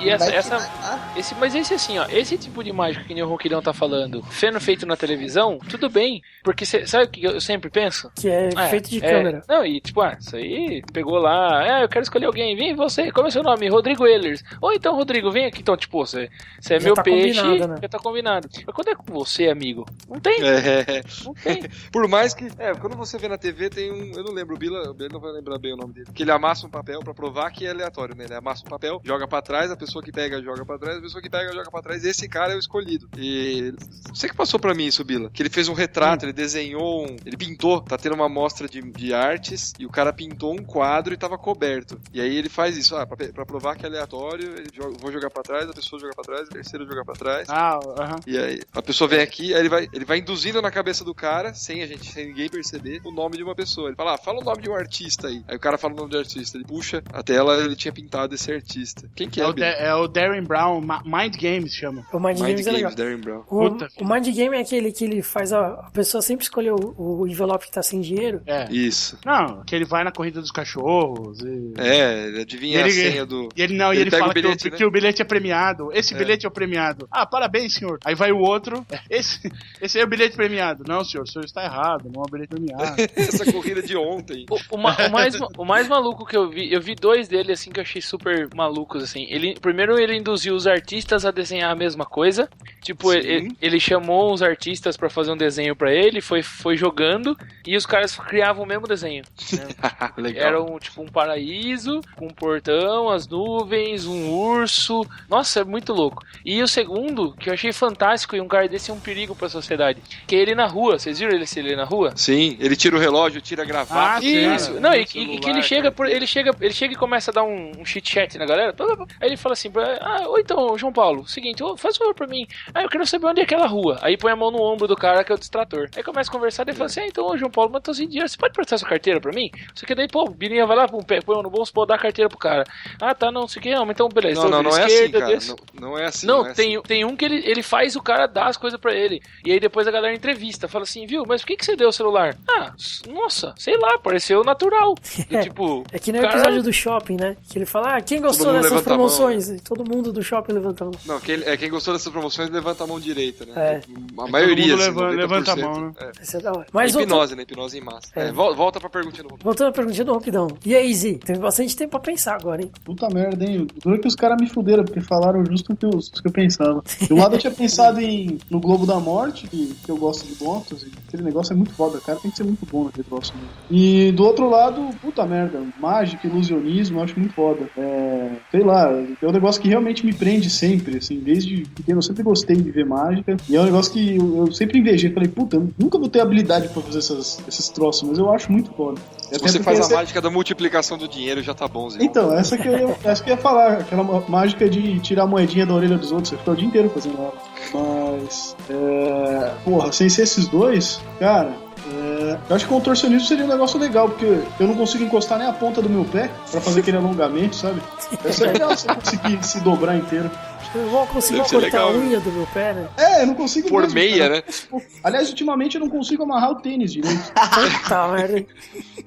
e, e essa, essa esse, mas esse assim, ó, esse tipo de mágica que o Ronquidão tá falando, sendo feito na televisão, tudo bem, porque cê, sabe o que eu sempre penso? Que é, é feito de é, câmera. Não, e tipo, ah, isso aí pegou lá, é, eu quero escolher alguém, vem você, como é seu nome? Rodrigo Ehlers. Ou então, Rodrigo, vem aqui, então, tipo, você, você é já meu tá peixe, né? já tá combinado. Mas quando é com você, amigo? Não tem. É. Não tem. Por mais que, é, quando você vê na TV tem um, eu não lembro, o Bila, o Bila não vai lembrar bem o nome dele, que ele amassa um papel pra provar que é aleatório, né? Ele amassa um papel, joga pra trás, a pessoa que pega joga pra trás, a pessoa que pega joga pra trás, esse cara é o escolhido. E você que passou pra mim isso, Bila, que ele fez um retrato, hum. ele desenhou um, ele pintou, tá tendo uma mostra de, de artes e o cara pintou um quadro e tava coberto. E aí ele faz isso, ah, pra, pra provar que é aleatório, ele joga, vou jogar pra trás, a pessoa joga pra trás, o terceiro joga pra trás. Ah, uh -huh. E aí a pessoa vem aqui, aí ele vai, ele vai induzindo na cabeça do cara, sem a gente, sem ninguém perceber, o nome de uma pessoa. Ele fala, ah, fala o nome de um artista aí. Aí o cara fala o nome do artista, ele puxa a tela, ele tinha pintado esse artista. Quem que é? É o, é o Darren Brown, Mind Games chama. O Mind, Mind Games, Games é legal. Darren Brown. O, o Mind Game é aquele que ele faz a, a pessoa sempre escolher o, o envelope que tá sem dinheiro. É. Isso. Não, que ele vai na corrida dos cachorros. E... É, ele adivinha ele, a senha do. E ele não, ele e ele fala o bilhete, que, o, né? que, o, bilhete é premiado. Esse é. bilhete é o premiado. Ah, parabéns, senhor. Aí vai o outro. Esse, esse é o bilhete premiado. Não, senhor, o senhor está errado. Não é o bilhete premiado. Essa corrida de ontem. O, o, o, mais, o mais maluco que eu vi, eu vi dois dele assim que eu achei super malucos assim. Ele primeiro ele induziu os artistas a desenhar a mesma coisa Tipo, ele, ele, chamou os artistas para fazer um desenho para ele, foi, foi jogando e os caras criavam o mesmo desenho. Né? Era um, tipo um paraíso, com um portão, as nuvens, um urso. Nossa, é muito louco. E o segundo, que eu achei fantástico e um cara desse é um perigo para a sociedade, que é ele na rua. Vocês viram ele se ele na rua? Sim, ele tira o relógio, tira a gravata. Ah, isso. Não, e, celular, e, que ele chega, por, ele chega, ele chega e começa a dar um, um chit chat na galera. Aí ele fala assim: "Ah, ou então, João Paulo, seguinte, faz um favor para mim. Ah, eu quero saber onde é aquela rua. Aí põe a mão no ombro do cara que é o distrator. Aí começa a conversar e fala assim: ah, então, ô, João Paulo, mas tô sem dinheiro, você pode prestar sua carteira pra mim? Você quer daí, pô, o Birinha vai lá, pum, põe no bolso, pô, dá a carteira pro cara. Ah, tá, não, sei o que, não, então beleza. Não, não, não, é assim, cara. Não, não, é assim. Não, não é tem, assim. tem um que ele, ele faz o cara dar as coisas pra ele. E aí depois a galera entrevista, fala assim, viu, mas por que, que você deu o celular? Ah, nossa, sei lá, pareceu natural. É, tipo, é que no cara... episódio do shopping, né? Que ele fala, ah, quem gostou dessas promoções? E todo mundo do shopping levanta a mão. Não, quem, é, quem gostou dessas promoções levanta a mão direita, né? É. A maioria, assim, leva, levanta a mão, né? É. Isso é da hora. Mas hipnose, né? Hipnose em massa. É. É, volta pra perguntinha do Voltando pra perguntinha do Rapidão. E aí, Z? Tem bastante tempo pra pensar agora, hein? Puta merda, hein? Duro que os caras me fuderam, porque falaram justo o que eu, que eu pensava. De um lado eu tinha pensado em no Globo da Morte, que, que eu gosto de motos, e aquele negócio é muito foda, cara. Tem que ser muito bom naquele troço mesmo. E do outro lado, puta merda, mágica, ilusionismo, eu acho muito foda. É, sei lá, é um negócio que realmente me prende sempre, assim, desde pequeno eu sempre gostei de ver mágica. E é um negócio que eu, eu sempre invejei. Falei, puta, eu nunca vou ter habilidade pra fazer essas, esses troços, mas eu acho muito foda. Se você faz a essa... mágica da multiplicação do dinheiro, já tá bom, Zé. Então, essa que, eu, essa que eu ia falar, aquela mágica de tirar a moedinha da orelha dos outros, você fica o dia inteiro fazendo ela. Mas, é... porra, sem ser esses dois, cara, é, eu acho que o contorcionismo seria um negócio legal, porque eu não consigo encostar nem a ponta do meu pé para fazer aquele alongamento, sabe? Essa é legal se conseguir se dobrar inteiro. Eu vou conseguir cortar legal, a unha do meu pé, né? É, eu não consigo. Por mesmo, meia, cara. né? Aliás, ultimamente eu não consigo amarrar o tênis direito. tá, merda.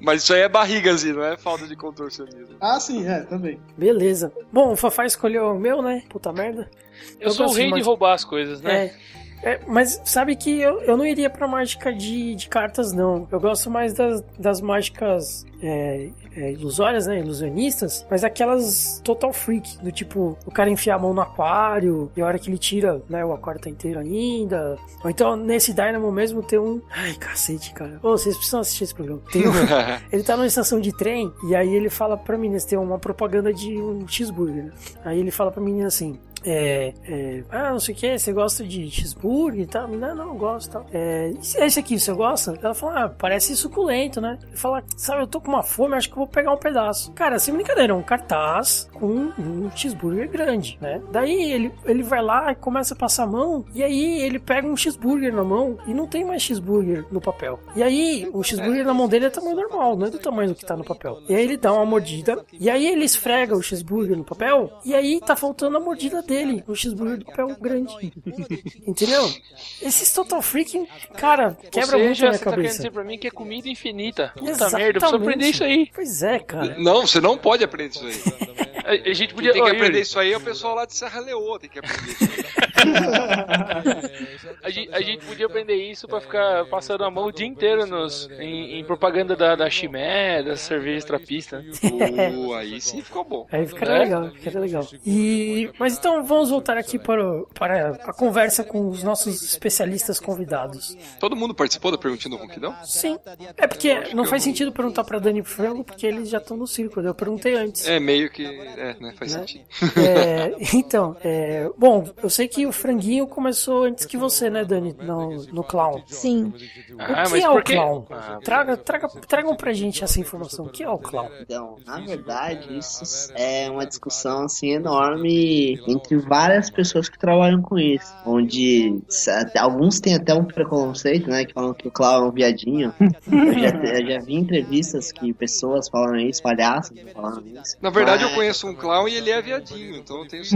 Mas isso aí é barrigazinho, não é falta de contorcionismo. Ah, sim, é, também. Beleza. Bom, o Fafá escolheu o meu, né? Puta merda. Eu, eu sou o rei de roubar as coisas, né? É. É, mas sabe que eu, eu não iria pra mágica de, de cartas, não. Eu gosto mais das, das mágicas é, é, ilusórias, né? Ilusionistas, mas aquelas total freak, do tipo, o cara enfiar a mão no aquário e a hora que ele tira, né? O aquário tá inteiro ainda. Ou então nesse Dynamo mesmo tem um. Ai, cacete, cara. Ô, vocês precisam assistir esse programa. Tem um... ele tá numa estação de trem e aí ele fala pra meninas, tem uma propaganda de um cheeseburger. Né? Aí ele fala pra menina assim: é, é, ah, não sei o que, você gosta de cheeseburger e tal? Não, não, eu gosto tal. É, esse aqui, você gosta? Ela fala, ah, parece suculento, né? Ele fala, sabe, eu tô com uma fome, acho que vou pegar um pedaço. Cara, sem brincadeira, é um cartaz com um cheeseburger grande, né? Daí ele, ele vai lá e começa a passar a mão, e aí ele pega um cheeseburger na mão e não tem mais cheeseburger no papel. E aí, o cheeseburger na mão dele é tamanho normal, não é do tamanho do que tá no papel. E aí ele dá uma mordida, e aí ele esfrega o cheeseburger no papel, e aí tá faltando a mordida dele dele, um cheeseburger de papel grande. Entendeu? Esses Total Freaking, cara, quebra muito a minha você cabeça. Tá querendo dizer pra mim que é comida infinita. Puta Exatamente. merda, eu preciso aprender isso aí. Pois é, cara. Não, você não pode aprender isso aí. A, a gente podia... Quem tem que aprender isso aí é o pessoal lá de Serra Leoa, tem que aprender isso aí. a, gente, a, gente, podia aprender isso pra ficar passando a mão o dia inteiro nos, em, em propaganda da, da Chimé, da cerveja trapista. Uh, aí sim ficou bom. Aí ficaria é? legal, ficaria legal. E, mas então vamos voltar aqui para, para a conversa com os nossos especialistas convidados. Todo mundo participou da perguntinha do Ronquidão? Sim. É porque não faz sentido perguntar para Dani Frango, porque eles já estão no círculo. Eu perguntei antes. É meio que. É, né? Faz né? sentido. É, então, é, bom, eu sei que o franguinho começou antes que você, né, Dani, no, no clown. Sim. Ah, o que é o clown? Ah, traga, traga, tragam pra gente essa informação. O que é o clown? Então, na verdade, isso é uma discussão assim enorme entre várias pessoas que trabalham com isso. Onde alguns têm até um preconceito, né? Que falam que o clown é um viadinho. eu, já, eu já vi entrevistas que pessoas falam isso, palhaços falam isso. Na verdade, Mas... eu conheço um clown e ele é viadinho, então eu tenho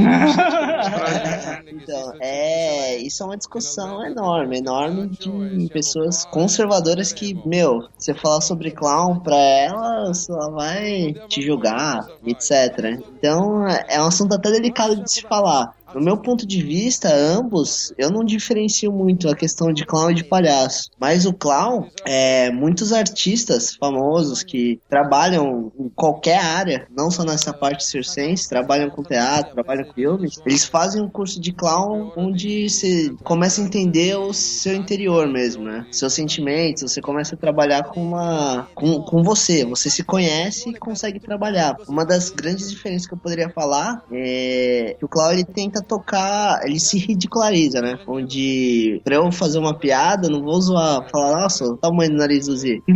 Então, é, isso é uma discussão enorme, enorme de pessoas conservadoras que, meu, você falar sobre clown pra ela, ela vai te julgar, etc. Então, é um assunto até delicado de se falar. No meu ponto de vista, ambos, eu não diferencio muito a questão de clown e de palhaço. Mas o clown, é, muitos artistas famosos que trabalham em qualquer área, não só nessa parte circense, trabalham com teatro, trabalham com filmes, eles fazem um curso de clown onde você começa a entender o seu interior mesmo, né? Seus sentimentos, você começa a trabalhar com uma com, com você, você se conhece e consegue trabalhar. Uma das grandes diferenças que eu poderia falar é que o clown ele tenta tocar, ele se ridiculariza, né? Onde pra eu fazer uma piada, não vou zoar, falar, nossa, o tamanho do nariz do Z.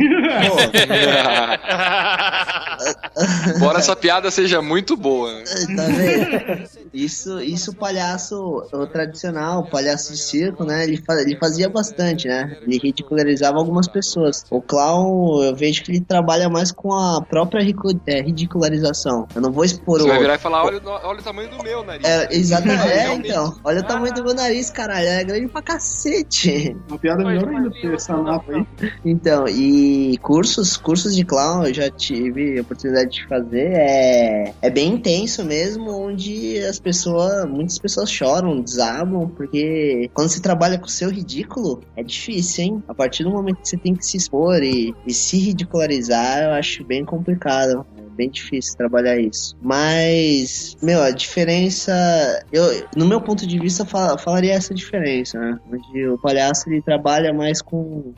Embora essa piada seja muito boa. Né? Tá vendo? Isso, isso o palhaço o tradicional, o palhaço de circo, né? Ele, fa ele fazia bastante, né? Ele ridicularizava algumas pessoas. O clown, eu vejo que ele trabalha mais com a própria é, ridicularização. Eu não vou expor Você o. vai virar e falar: olha, olha o tamanho do meu nariz. É, exatamente. É, então. Olha o tamanho do meu nariz, caralho. É grande pra cacete. Uma piada melhor ainda ter essa napa aí. Então, e cursos, cursos de clown eu já tive a oportunidade de fazer. É, é bem intenso mesmo, onde as pessoas, muitas pessoas choram, desabam, porque quando você trabalha com o seu ridículo, é difícil, hein? A partir do momento que você tem que se expor e, e se ridicularizar, eu acho bem complicado bem difícil trabalhar isso. Mas, meu, a diferença. Eu, no meu ponto de vista, fal, falaria essa diferença, né? Onde o palhaço ele trabalha mais com.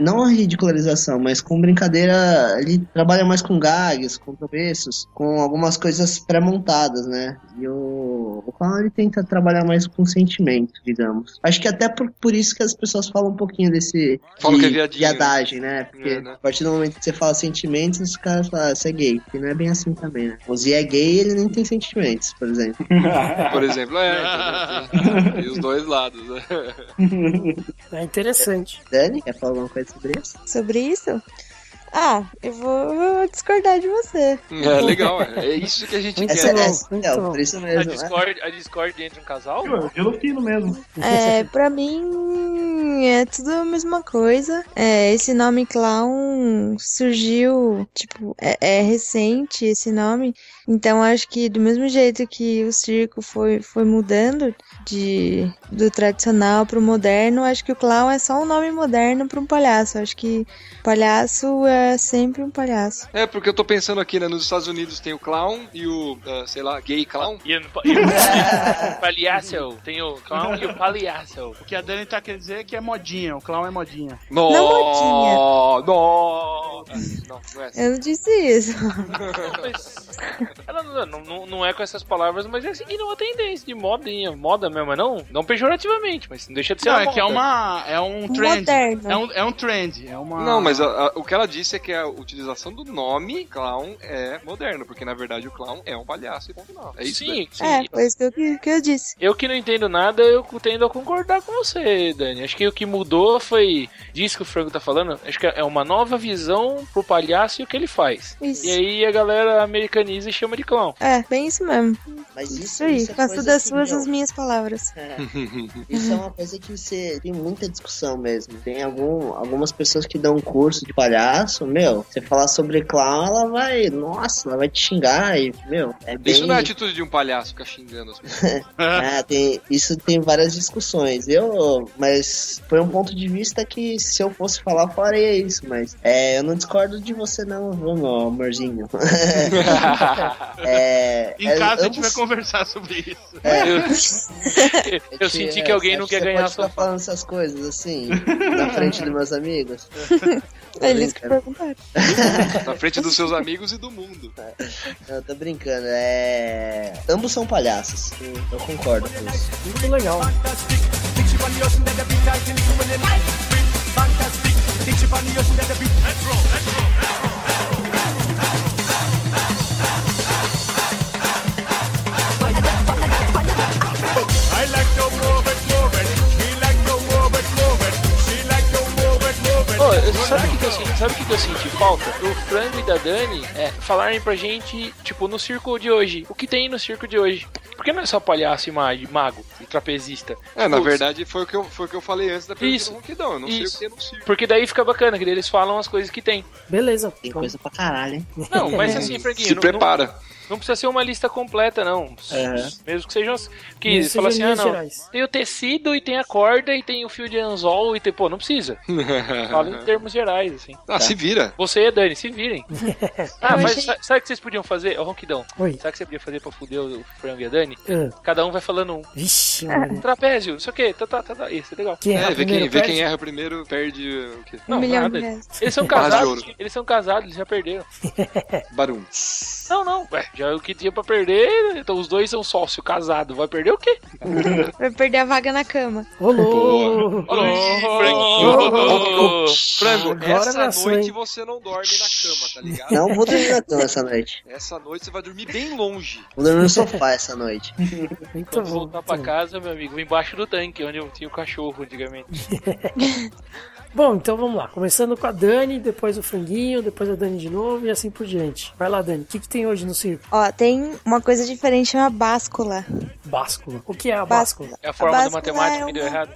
não a ridicularização, mas com brincadeira. Ele trabalha mais com gags, com tropeços, com algumas coisas pré-montadas, né? E o, o clown ele tenta trabalhar mais com sentimento, digamos. Acho que até por, por isso que as pessoas falam um pouquinho desse. Fala de, que é viadinho. viadagem, né? Porque É, né? a partir do momento que você fala sentimentos, os caras falam, ah, você é gay. E não é bem assim também, né? O Z é gay ele nem tem sentimentos, por exemplo. Por exemplo, é. tem os dois lados, né? É interessante. Dani, quer falar alguma coisa sobre isso? Sobre isso? Ah, eu vou discordar de você. É legal, é isso que a gente Essa, quer. essa, não, por isso A mesmo. né? Discord, a Discord entre um casal? Eu, eu fino mesmo. É, pra mim é tudo a mesma coisa. É, esse nome clown surgiu, tipo, é, é recente esse nome. Então acho que do mesmo jeito que o circo foi, foi mudando de do tradicional pro moderno, acho que o clown é só um nome moderno para um palhaço. Acho que palhaço é sempre um palhaço. É, porque eu tô pensando aqui, né? Nos Estados Unidos tem o clown e o, ah, sei lá, gay clown. E, o- e o palhaço. Tem o clown e o palhaço. O que a Dani tá querendo dizer é que é modinha, o clown é modinha. No, Não, no. Não, não é assim. Eu não disse isso. Mas ela não, não, não- é com essas palavras, mas é seguindo uma tendência de modinha, moda mesmo, não, não pejorativamente, mas não deixa de ser Não, uma é que é moda. uma. É um trend. Moderno. É um, é um trend. É uma. Não, mas a- a- o que ela disse é que a utilização do nome clown é moderno, porque na verdade o clown é um palhaço e ponto final. É isso, Sim, né? sim. É, foi isso que eu, que eu disse. Eu que não entendo nada, eu tendo a concordar com você, Dani. Acho que o que mudou foi disso que o Franco tá falando. Acho que é uma nova visão pro palhaço e o que ele faz. Isso. E aí a galera americaniza e chama de clown. É, bem isso mesmo. Mas isso, Isso aí, isso é faço das suas as minhas palavras. é, isso é uma coisa que você tem muita discussão mesmo. Tem algum, algumas pessoas que dão um curso de palhaço, meu, você falar sobre clown, ela vai, nossa, ela vai te xingar e, meu, é bem... Isso não é a atitude de um palhaço ficar xingando as pessoas. É, tem, isso tem várias discussões. Eu, mas foi um ponto de vista que se eu fosse falar, eu falaria isso, mas é, eu não discordo de você não, meu amorzinho. É, Em é, casa a gente ambos- vai conversar sobre isso. Eu, eu senti que alguém é, não você quer ganhar pode sua ficar falando essas coisas assim, na frente dos meus amigos. Eles que perguntaram. Na frente dos seus amigos e do mundo. Não, tô brincando. É... Ambos são palhaços. Eu concordo com isso. Muito legal. Ô, sabe o que, que eu senti? Sabe o que, que eu senti falta? Do Frango e da Dani é, falarem pra gente, tipo, no circo de hoje. O que tem no circo de hoje? Porque não é só palhaço e ma- mago e trapezista. É, na Tipo, verdade foi o que eu, foi o que eu falei antes da pergunta Isso, do Ronquidão. Eu não sei o isso. que é no circo. Porque daí fica bacana, que daí eles falam as coisas que tem. Beleza. Tem coisa pra caralho, hein? Não, mas assim, Franguinho, Se não- prepara. não- Não precisa ser uma lista completa, não. É. Mesmo que sejam. Que Isso fala assim, ah, não. gerais. Tem o tecido e tem a corda e tem o fio de anzol e tem. Pô, não precisa. Fala em termos gerais, assim. Ah, se vira. Você e a Dani, se virem. Ah, mas achei- sa- sabe o que vocês podiam fazer? Ô, Ronquidão. Oi. Sabe o que você podia fazer pra fuder o Frango e a Dani? Ah, Cada um vai falando um. Vixe, Maria. Trapézio, não sei o que, tá, tá, tá, tá. Isso é legal. Quem É, vê quem, vê quem erra primeiro perde o quê? Um Não, milhão nada. Eles são casados, eles são casados, eles já perderam. Barum. Não, não, ué, já o que tinha pra perder, então os dois são sócio, casado, vai perder o quê? Vai perder a vaga na cama. Ô, louco. Olha aí, Frango. Frango, essa noite você não dorme na cama, tá ligado? Não vou dormir na cama essa noite. Essa noite você vai dormir bem longe. Vou dormir no sofá essa noite. Muito Quando bom. voltar pra casa, meu amigo, embaixo do tanque, onde eu tinha o cachorro antigamente. Bom, então vamos lá. Começando com a Dani, depois o Franguinho, depois a Dani de novo e assim por diante. Vai lá, Dani. O que, que tem hoje no circo? Ó, tem uma coisa diferente, chama báscula. Báscula. O que é a báscula? Báscula. É a forma da báscula matemática é que deu uma- errado.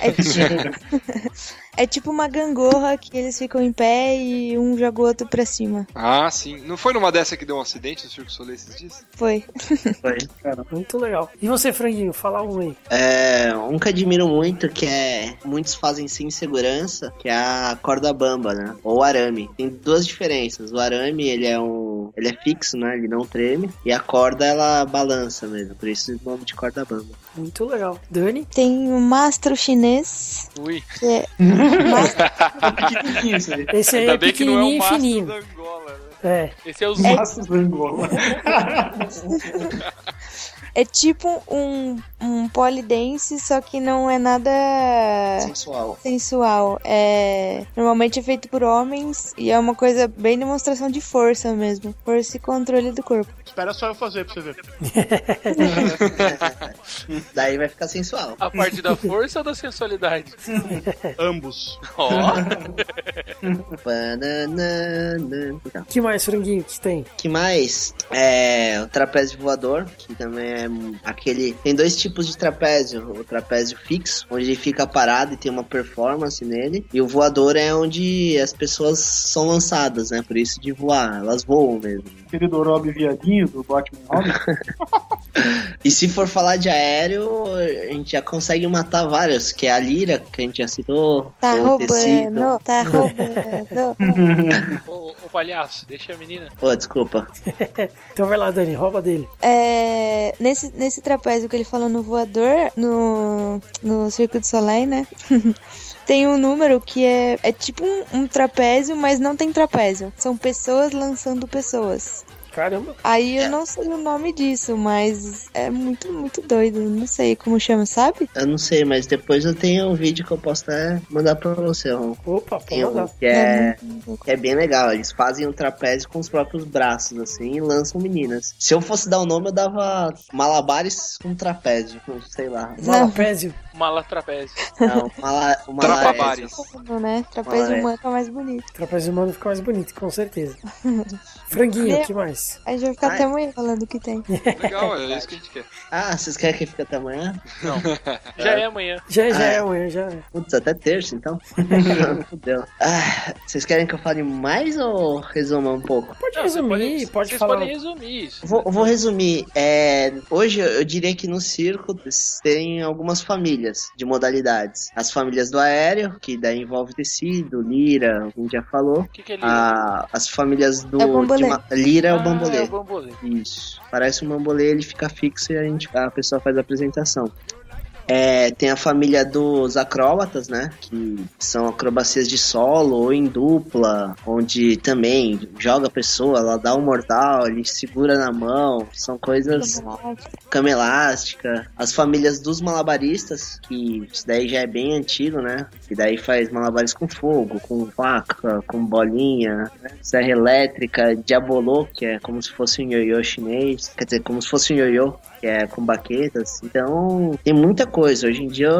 É tipo... é tipo uma gangorra que eles ficam em pé e um joga o outro pra cima. Ah, sim. Não foi numa dessa que deu um acidente no Circo Soleil esses dias? Foi. Foi. Muito legal. E você, Franguinho? Fala um aí. É, um que admiro muito, que é. Muitos fazem sem segurança, que é a corda bamba, né? Ou arame. Tem duas diferenças. O arame, ele é um. Ele é fixo, né? Ele não treme. E a corda, ela balança mesmo. Por isso o nome de corda bamba. Muito legal. Dani? Tem o mastro chinês, Ui, que é... mastro- aí. Esse aí é Ainda bem que não é pequenininho o e mastro fininho. da Angola, né? É. esse é o Mastros da Angola. É tipo um, um polidense, só que não é nada Sensual. sensual. É normalmente é feito por homens e é uma coisa bem demonstração de força mesmo, força e controle do corpo. Espera só eu fazer pra você ver. Daí vai ficar sensual. A parte da força ou da sensualidade? Ambos. Ó. Então, que mais, Franguinho, que tem? que mais? É o trapézio voador, que também é aquele. Tem dois tipos de trapézio: o trapézio fixo, onde ele fica parado e tem uma performance nele, e o voador é onde as pessoas são lançadas, né? Por isso de voar, elas voam mesmo. Aquele do Rob Viadinho, do Batman Robin. E se for falar de aéreo, a gente já consegue matar vários, que é a lira, que a gente já citou, Tá o tecido. roubando, tá roubando. ô, ô palhaço, deixa a menina. Pô, desculpa. Então vai lá, Dani, rouba dele. É, nesse, nesse trapézio que ele falou no voador, no, no Circo de Soleil, né? Tem um número que é, é tipo um, um trapézio, mas não tem trapézio. São pessoas lançando pessoas. Caramba. Aí eu não sei o nome disso, mas é muito, muito doido. Não sei como chama, sabe? Eu não sei, mas depois eu tenho um vídeo que eu posso até mandar pra você, Ron. Opa, pode um que é, que é bem legal. Eles fazem um trapézio com os próprios braços, assim, e lançam meninas. Se eu fosse dar o nome, eu dava malabares com trapézio. Sei lá. Mala trapézio. Não, mala, uma Trapabares. Não, né? Trapézio Olha. humano é mais bonito. Trapézio humano fica mais bonito, com certeza. Franguinho, o que mais? A gente vai ficar Ai. até amanhã falando o que tem. Legal, é isso que a gente quer. Ah, vocês querem que fique até amanhã? Já é amanhã. Já, já Ah, é é. amanhã, já é. Putz, até terça, então. Fudeu. Ah, vocês querem que eu fale mais ou resuma um pouco? Pode Não, resumir, pode vocês falar. podem resumir isso. Vou, vou resumir. É, hoje eu diria que no circo tem algumas famílias de modalidades. As famílias do aéreo, que daí envolve tecido, lira, a gente já falou. O que, que é? Ah, as famílias do. É o bambolê. de ma- lira é o Ah, bambolê. é o bambolê. Isso. Parece um bambolê, ele fica fixo e a, gente, a pessoa faz a apresentação. É, tem a família dos acróbatas, né? Que são acrobacias de solo ou em dupla, onde também joga a pessoa, ela dá um mortal, ele segura na mão. São coisas cama elástica. As famílias dos malabaristas, que isso daí já é bem antigo, né? Que daí faz malabares com fogo, com faca, com bolinha, né? serra elétrica, diabolô, que é como se fosse um ioiô chinês, quer dizer, como se fosse um ioiô, que é com baquetas. Então, tem muita coisa. Hoje em dia,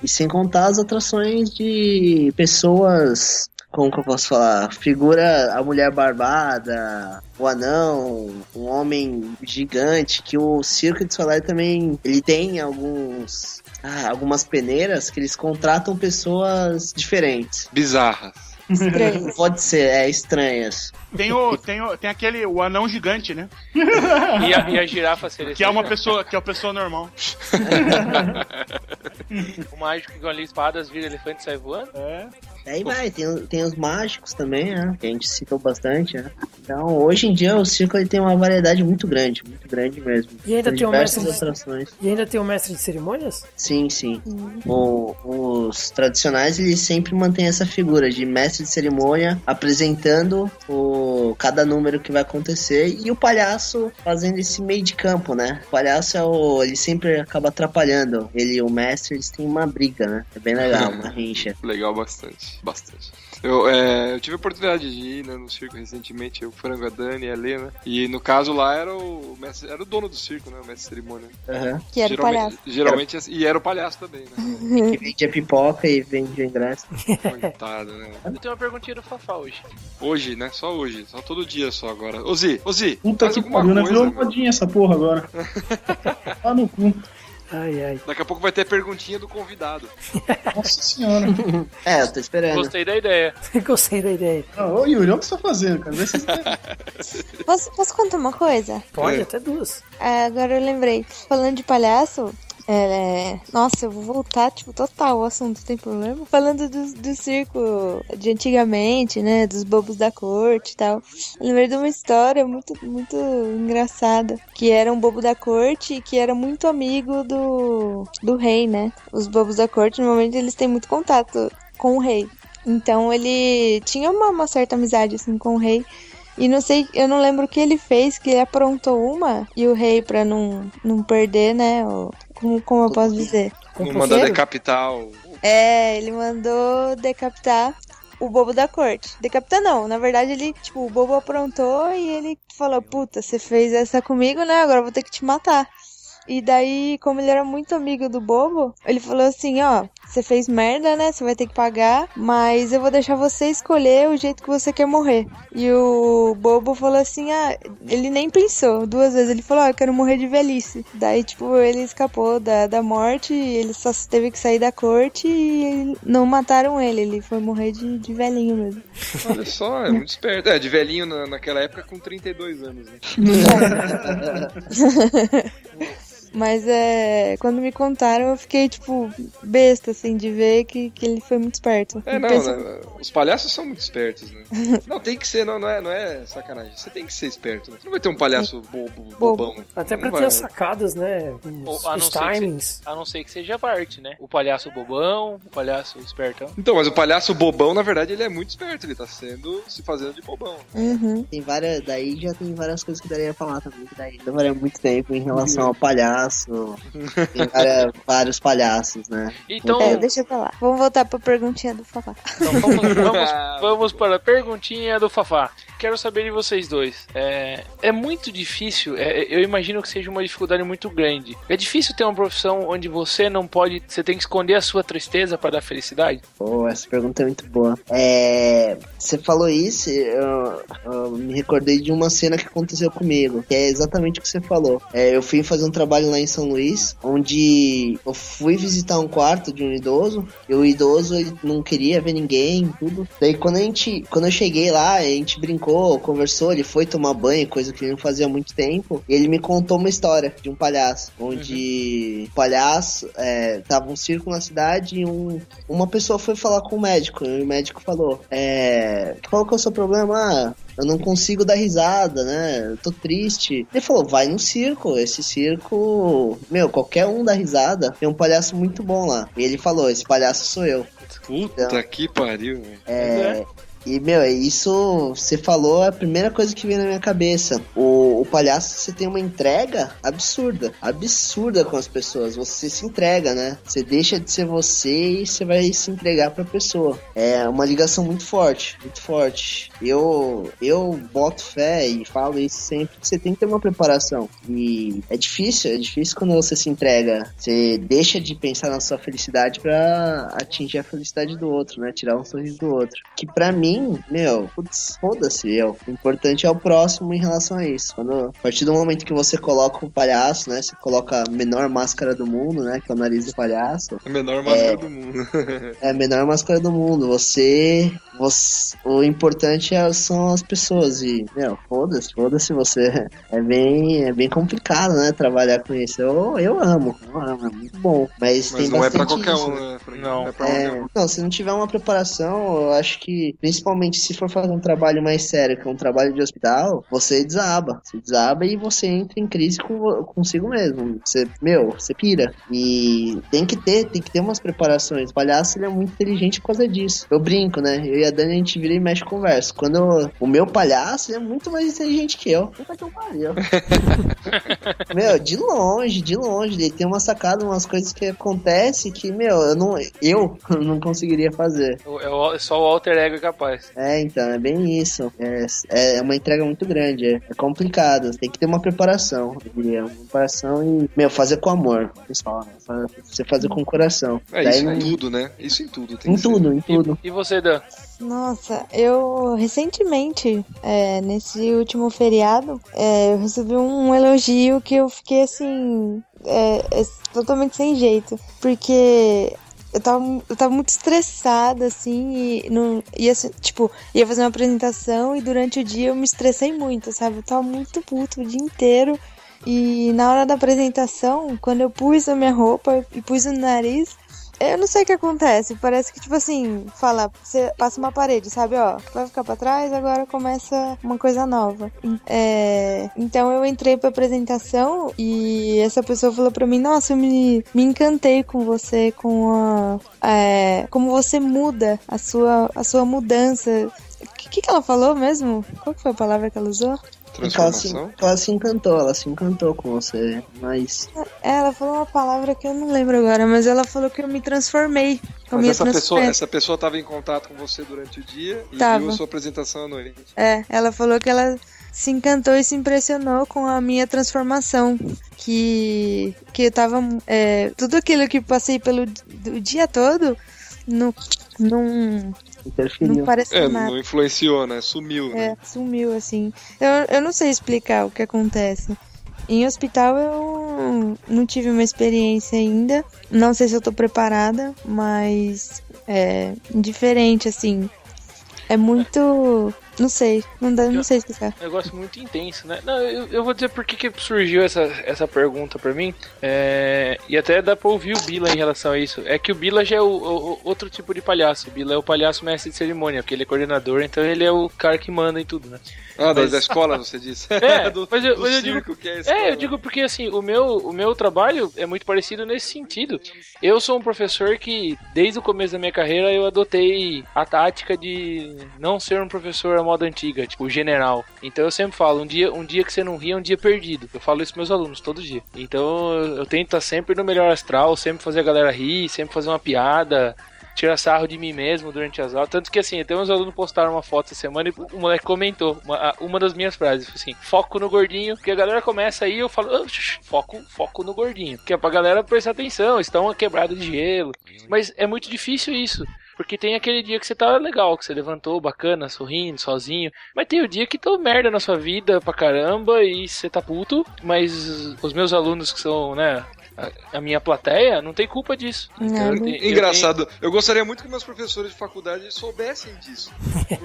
e sem contar as atrações de pessoas como que eu posso falar? Figura a mulher barbada, o anão, um homem gigante, que o Circo de Soleil também, ele tem alguns, ah, algumas peneiras que eles contratam pessoas diferentes. Bizarras. Estranhas. Pode ser, é estranhas. Tem o, tem o, tem aquele, o anão gigante, né? E a, e a girafa seria Que é uma pessoa, que é uma pessoa normal. o mágico que com ali espadas vira elefante e sai voando? É. Aí vai, tem, tem os mágicos também, né? Que a gente citou bastante, né? Então, hoje em dia o circo ele tem uma variedade muito grande, muito grande mesmo. E ainda tem, um mestre de... atrações. e ainda tem o um mestre de cerimônias? Sim, sim. O, os tradicionais eles sempre mantêm essa figura de mestre de cerimônia apresentando o, cada número que vai acontecer e o palhaço fazendo esse meio de campo, né? O palhaço é o, ele sempre acaba atrapalhando. Ele e o mestre eles têm uma briga, né? É bem legal, uma rincha. Legal bastante bastante. Eu, é, eu tive a oportunidade de ir né, no circo recentemente, o Frango, a Dani e a Lena. E no caso lá era o mestre, era o dono do circo, né? O mestre cerimônia. Uhum. Que era geralmente, o palhaço. Geralmente, e era o palhaço também, né? que vende a pipoca e vende o ingresso. Coitado, né? Eu tenho uma perguntinha do Fafá hoje. Hoje, né? Só hoje. Só todo dia só agora. Ozi, Ozi, Puta que pariu, né? Virou modinha essa porra agora. Tá no cu. Ai, ai. Daqui a pouco vai ter perguntinha do convidado. Nossa senhora. É, eu tô esperando. Gostei da ideia. Gostei da ideia. Ah, ô Yuri, olha o que você tá fazendo, cara. Vê se você... Posso, posso contar uma coisa? Pode, É. até duas. Ah, agora eu lembrei. Falando de palhaço, é... nossa, eu vou voltar, tipo, total o assunto, tem problema? Falando do, do circo de antigamente, né? Dos bobos da corte e tal. Eu lembrei de uma história muito, muito engraçada. Que era um bobo da corte e que era muito amigo do, do rei, né? Os bobos da corte, normalmente, eles têm muito contato com o rei. Então ele tinha uma, uma certa amizade assim com o rei. E não sei, eu não lembro o que ele fez, que ele aprontou uma e o rei, pra não, não perder, né? o- como, como eu posso dizer? Não Composeiro? mandar decapitar o. É, ele mandou decapitar o bobo da corte. Decapitar não, na verdade ele, tipo, o bobo aprontou e ele falou, puta, você fez essa comigo, né? Agora eu vou ter que te matar. E daí, como ele era muito amigo do bobo, ele falou assim, ó, você fez merda, né? Você vai ter que pagar, mas eu vou deixar você escolher o jeito que você quer morrer. E o bobo falou assim, ah, ele nem pensou duas vezes, ele falou, ó, eu quero morrer de velhice. Daí, tipo, ele escapou da, da morte, ele só teve que sair da corte e não mataram ele, ele foi morrer de, de velhinho mesmo. Olha só, é muito esperto. É, de velhinho na, naquela época com 32 anos, né? Mas é. Quando me contaram, eu fiquei, tipo, besta, assim, de ver que, que ele foi muito esperto. É, não, né? Os palhaços são muito espertos, né? não, tem que ser, não, não, é, não é sacanagem. Você tem que ser esperto. Né? Você não vai ter um palhaço bobo, bobão. Até pra Não ter vai. as sacadas, né? Os, a, não os ser que timings. se- a não ser que seja parte, né? O palhaço bobão, o palhaço espertão. Então, mas o palhaço bobão, na verdade, ele é muito esperto. Ele tá sendo, se fazendo de bobão. Uhum. Tem várias, daí já tem várias coisas que daria pra falar também, que daí levaria muito tempo em relação ao palhaço. Tem várias- vários palhaços, né? Então, É, deixa pra lá. Vamos voltar pra perguntinha do Fafá. então vamos, vamos, vamos para a perguntinha do Fafá. Quero saber de vocês dois. É, é muito difícil, é, eu imagino que seja uma dificuldade muito grande. É difícil ter uma profissão onde você não pode, você tem que esconder a sua tristeza para dar felicidade? Pô, essa pergunta é muito boa. É, você falou isso, eu, eu me recordei de uma cena que aconteceu comigo, que é exatamente o que você falou. É, eu fui fazer um trabalho lá em São Luís, onde eu fui visitar um quarto de um idoso, e o idoso ele não queria ver ninguém, tudo. Daí quando a gente, quando eu cheguei lá, a gente brincou, conversou, ele foi tomar banho, coisa que ele não fazia há muito tempo, e ele me contou uma história de um palhaço, onde o palhaço é, tava um circo na cidade e um, uma pessoa foi falar com o médico, e o médico falou, é, qual que é o seu problema? Ah, eu não consigo dar risada, né? Eu tô triste. Ele falou, vai no circo, esse circo, meu, qualquer um dá risada. Tem um palhaço muito bom lá. E ele falou, esse palhaço sou eu. Puta que pariu, velho. É, E, meu, isso você falou é a primeira coisa que veio na minha cabeça. O, o palhaço, você tem uma entrega absurda. Absurda com as pessoas. Você se entrega, né? Você deixa de ser você e você vai se entregar pra pessoa. É uma ligação muito forte, muito forte. Eu, eu boto fé e falo isso sempre. que Você tem que ter uma preparação. E é difícil, é difícil quando você se entrega. Você deixa de pensar na sua felicidade pra atingir a felicidade do outro, né? Tirar um sorriso do outro. Que pra mim mim, meu, putz, foda-se eu. O importante é o próximo em relação a isso. Quando, a partir do momento que você coloca o palhaço, né? Você coloca a menor máscara do mundo, né? Que é o nariz do palhaço. A menor máscara é, do mundo. é a menor máscara do mundo. Você. você o importante é, são as pessoas. E, meu, foda-se, foda-se você. É bem, é bem complicado, né? Trabalhar com isso. Eu, eu amo, eu amo, é muito bom. Mas, Mas tem não é pra qualquer isso, um, né? Não. É é, não, se não tiver uma preparação, eu acho que, principalmente se for fazer um trabalho mais sério, que é um trabalho de hospital, você desaba. Você desaba e você entra em crise com, consigo mesmo. Você, meu, você pira. E tem que ter, tem que ter umas preparações. O palhaço ele é muito inteligente por causa disso. Eu brinco, né? Eu e a Dani a gente vira e mexe conversa. Quando eu, o meu palhaço é muito mais inteligente que eu. Puta que eu pariu. meu, de longe, de longe. Ele tem uma sacada, umas coisas que acontecem que, meu, eu não, eu não conseguiria fazer. É só o alter ego capaz. É, então, é bem isso. É, é uma entrega muito grande. É, é complicado. Tem que ter uma preparação, eu diria. Uma preparação e, meu, fazer com amor, pessoal. Né? Você fazer com o coração. É, Daí isso não... em tudo, né? Isso em tudo. em tudo, ser. em tudo. E, e você, Dan? Nossa, eu recentemente, é, nesse último feriado, é, eu recebi um elogio que eu fiquei assim. É, é totalmente sem jeito. Porque eu tava, eu tava muito estressada, assim, e não, ia, tipo, ia fazer uma apresentação e durante o dia eu me estressei muito, sabe? Eu tava muito puto o dia inteiro. E na hora da apresentação, quando eu pus a minha roupa e pus o nariz, eu não sei o que acontece. Parece que, tipo assim, fala, você passa uma parede, sabe? Ó, vai ficar pra trás, agora começa uma coisa nova. É, então eu entrei pra apresentação e essa pessoa falou pra mim: Nossa, eu me, me encantei com você, com a. É, como você muda a sua, a sua mudança. O que, que ela falou mesmo? Qual foi a palavra que ela usou? Ela se, ela se encantou, ela se encantou com você, mas. É, ela falou uma palavra que eu não lembro agora, mas ela falou que eu me transformei. Eu mas essa pessoa, essa pessoa estava em contato com você durante o dia e tava. viu a sua apresentação à noite. É, ela falou que ela se encantou e se impressionou com a minha transformação. Que, que eu tava. É, tudo aquilo que passei pelo o dia todo não, não, interferiu. Não parece é, nada. não influenciou, né? Sumiu, né? É, sumiu, assim. Eu, eu não sei explicar o que acontece. Em hospital eu não tive uma experiência ainda. Não sei se eu tô preparada, mas é diferente, assim. É muito não sei, não, dá, não sei explicar. É um negócio muito intenso, né? Não, eu, eu vou dizer por que, que surgiu essa, essa pergunta pra mim. É, e até dá pra ouvir o Bila em relação a isso. É que o Bila já é o, o, outro tipo de palhaço. O Bila é o palhaço mestre de cerimônia, porque ele é coordenador, então ele é o cara que manda em tudo, né? Ah, mas... da escola, você disse. É, do, mas eu, mas eu digo, que é, é, eu digo porque assim, o meu, o meu trabalho é muito parecido nesse sentido. Eu sou um professor que, desde o começo da minha carreira, eu adotei a tática de não ser um professor à moda antiga, tipo general. Então eu sempre falo, um dia, um dia que você não ri é um dia perdido. Eu falo isso pros meus alunos todo dia. Então eu, tento estar sempre no melhor astral, sempre fazer a galera rir, sempre fazer uma piada, tirar sarro de mim mesmo durante as aulas. Tanto que assim, até uns alunos postaram uma foto essa semana e o moleque comentou uma, uma das minhas frases, assim, foco no gordinho, porque a galera começa aí eu falo, oh, foco, foco no gordinho, que é pra galera prestar atenção, estão uma quebrada de gelo. Mas é muito difícil isso. Porque tem aquele dia que você tá legal, que você levantou bacana, sorrindo, sozinho. Mas tem o dia que tô merda na sua vida pra caramba e você tá puto. Mas os meus alunos que são, né, a, minha plateia não tem culpa disso. Então, eu, Engraçado. Eu, eu, gostaria muito que meus professores de faculdade soubessem disso.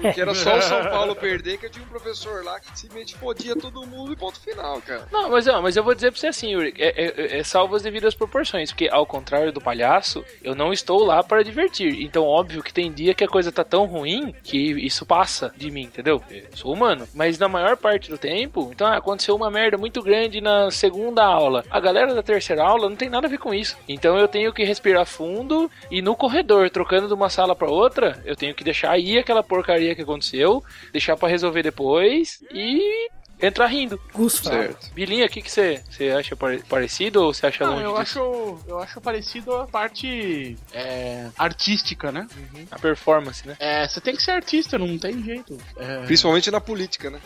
Porque era só o São Paulo perder que eu tinha um professor lá que simplesmente podia todo mundo e ponto final, cara. Não, mas, não, mas eu vou dizer pra você assim, Yuri, é, é, é salvo as devidas proporções. Porque ao contrário do palhaço, eu não estou lá para divertir. Então, óbvio que tem dia que a coisa tá tão ruim que isso passa de mim, entendeu? Eu sou humano. Mas na maior parte do tempo, então ah, aconteceu uma merda muito grande na segunda aula. A galera da terceira aula aula não tem nada a ver com isso. Então eu tenho que respirar fundo e no corredor, trocando de uma sala para outra, eu tenho que deixar aí aquela porcaria que aconteceu, deixar para resolver depois e entra rindo. Gusto. Certo. Bilinha, o que, você, você acha parecido ou você acha Não, longe eu disso? acho, eu acho parecido a parte é, artística, né? A performance, né? É, você tem que ser artista, não tem jeito. É, Principalmente na política, né?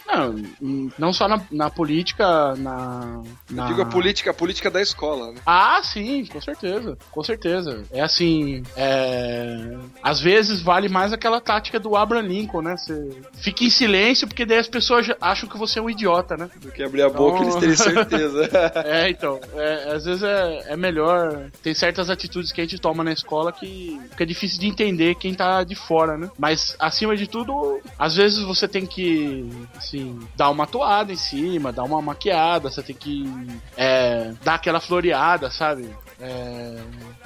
não, não só na, na política, na. na... Eu digo a política, a política da escola, né? Ah, sim, com certeza, com certeza. É assim, é... às vezes vale mais aquela tática do Abraham Lincoln, né? Você fica em silêncio porque daí as pessoas acham que você é um idiota, né? Do que abrir a boca, Então- eles terem certeza. É, então, é, às vezes é, é melhor. Tem certas atitudes que a gente toma na escola que fica difícil de entender quem tá de fora, né? Mas, acima de tudo, às vezes você tem que, assim, dar uma toada em cima, dar uma maquiada, você tem que é, dar aquela floreada, sabe? É,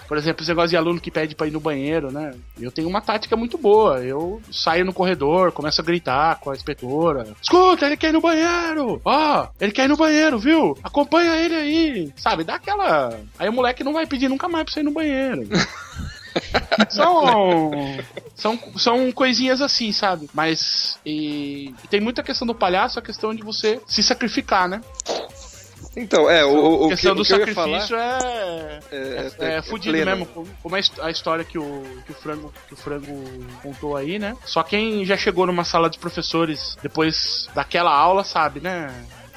por exemplo, esse negócio de aluno que pede pra ir no banheiro, né? Eu tenho uma tática muito boa. Eu saio no corredor, começo a gritar com a inspetora. Escuta, ele quer ir no banheiro! Ó, ele quer ir no banheiro, viu? Acompanha ele aí! Sabe, dá aquela. Aí o moleque não vai pedir nunca mais pra você ir no banheiro. são, são. São coisinhas assim, sabe? Mas. E, e tem muita questão do palhaço, a questão de você se sacrificar, né? Então, é, o, o, questão que, do o que eu ia falar sacrifício é. é, É, é fudido mesmo, como- his- a história que o, que o frango que o frango contou aí, né? Só quem já chegou numa sala de professores depois daquela aula sabe, né?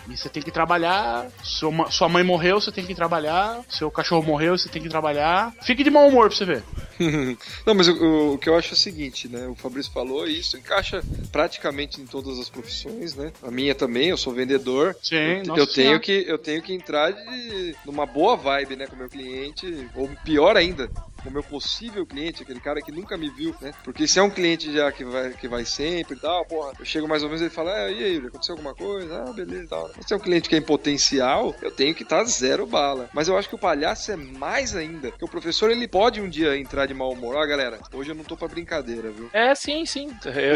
E você tem que trabalhar. Sua, sua mãe morreu, você tem que trabalhar. Seu cachorro morreu, você tem que trabalhar. Fique de mau humor pra você ver. Não, mas o, o- que eu acho é o seguinte, né? O Fabrício falou e isso encaixa praticamente em todas as profissões, né? A minha também, eu sou vendedor. Sim, eu, nossa eu tenho senhora. que eu tenho que entrar de numa boa vibe, né, com o meu cliente, ou pior ainda, o meu possível cliente, aquele cara que nunca me viu, né? Porque se é um cliente já que vai que vai sempre e tal, porra, eu chego mais ou menos e ele fala: "Ah, e aí, aconteceu alguma coisa?" Ah, beleza, e tal. Mas se é um cliente que é em potencial, eu tenho que estar zero bala. Mas eu acho que o palhaço é mais ainda, que o professor ele pode um dia entrar de mau humor. Ó, galera, hoje eu não tô pra brincadeira, viu? É, sim, sim.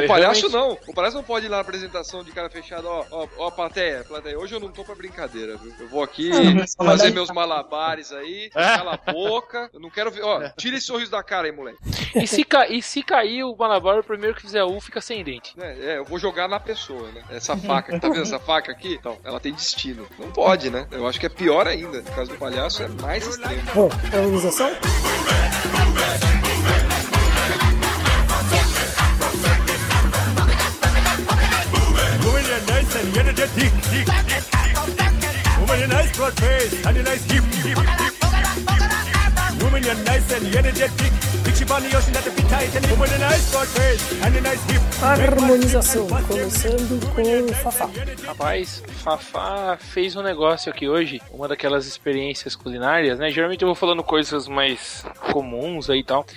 O palhaço não. O palhaço não pode ir lá na apresentação de cara fechado, ó, ó, ó, plateia, plateia. Hoje eu não tô pra brincadeira, viu? Eu vou aqui Ah, fazer meus malabares aí, cala a boca. Eu não quero ver. Ó, tira esse sorriso da cara aí, moleque. E se, ca... e se cair o Malabar, o primeiro que fizer U fica sem dente. É, é, eu vou jogar na pessoa, né? Essa faca, tá vendo essa faca aqui? Então, ela tem destino. Não pode, né? Eu acho que é pior ainda. No caso do palhaço, é mais extremo. Bom, organização? Harmonização, começando com o Fafá. Rapaz, Fafá fez um negócio aqui hoje, uma daquelas experiências culinárias, né? Geralmente eu vou falando coisas mais comuns aí e tal.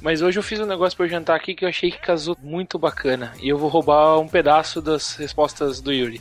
Mas hoje eu fiz um negócio eu jantar aqui que eu achei que casou muito bacana. E eu vou roubar um pedaço das respostas do Yuri.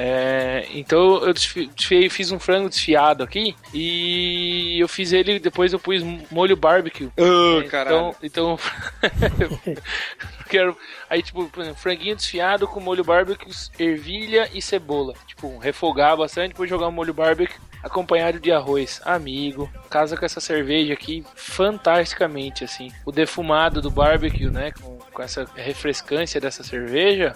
É, então eu desfi- desfiei- fiz um frango desfiado aqui e eu fiz ele, depois eu pus molho barbecue. É, caralho. Então, então quero aí tipo franguinho desfiado com molho barbecue, ervilha e cebola. Tipo, refogar bastante, depois jogar um molho barbecue acompanhado de arroz. Amigo, casa com essa cerveja aqui fantasticamente assim. O defumado do barbecue, né, com, com essa refrescância dessa cerveja,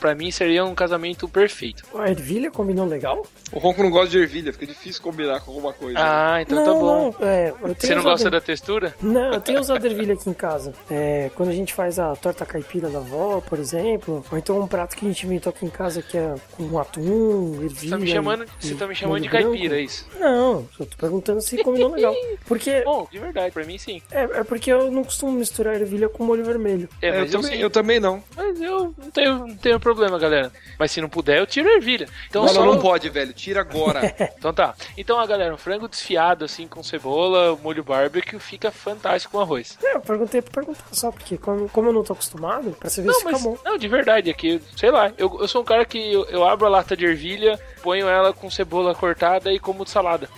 pra mim seria um casamento perfeito. A ervilha combinou legal? O Ronco não gosta de ervilha, fica difícil combinar com alguma coisa. né? Ah, então não, tá bom. não. É, eu tenho Você não gosta da textura? Não, eu tenho usado ervilha aqui em casa. É, quando a gente faz a torta caipira da avó, por exemplo, ou então um prato que a gente inventou aqui em casa que é com atum, ervilha. Você tá me chamando, e- você tá me chamando de branco. caipira, é isso? Não, eu tô perguntando se combinou legal. Porque Bom, de verdade, pra mim sim. é, é porque eu não costumo misturar ervilha com molho vermelho. É, É, mas eu, eu, também, eu também não. Mas eu não tenho, não tenho problema, galera. Mas se não puder, eu tiro a ervilha. Então não, só... não, pode, velho. Tira agora. Então tá. Então, a galera, um frango desfiado assim com cebola, molho barbecue, fica fantástico com arroz. É, eu perguntei pra perguntar só, porque como, como eu não tô acostumado, pra você ver Não, se fica mas bom. não, de verdade, é que, sei lá, eu, eu sou um cara que eu, eu abro a lata de ervilha, ponho ela com cebola cortada e como de salada.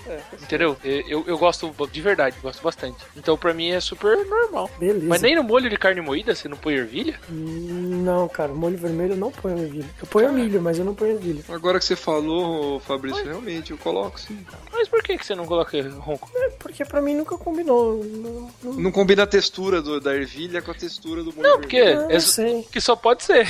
entendeu? Eu, eu gosto de verdade, gosto bastante. Então pra mim é super normal. Beleza. Mas nem no molho de carne moída você não põe ervilha? Hum, Não, cara, molho vermelho eu não ponho ervilha. Eu ponho milho, mas eu não ponho ervilha. Agora que você falou, Fabrício, realmente, eu coloco sim. Mas por que, que você não coloca ronco? É porque pra mim nunca combinou. Não, não... não combina a textura do, da ervilha com a textura do molho Não, porque não, é, sei. que só pode ser.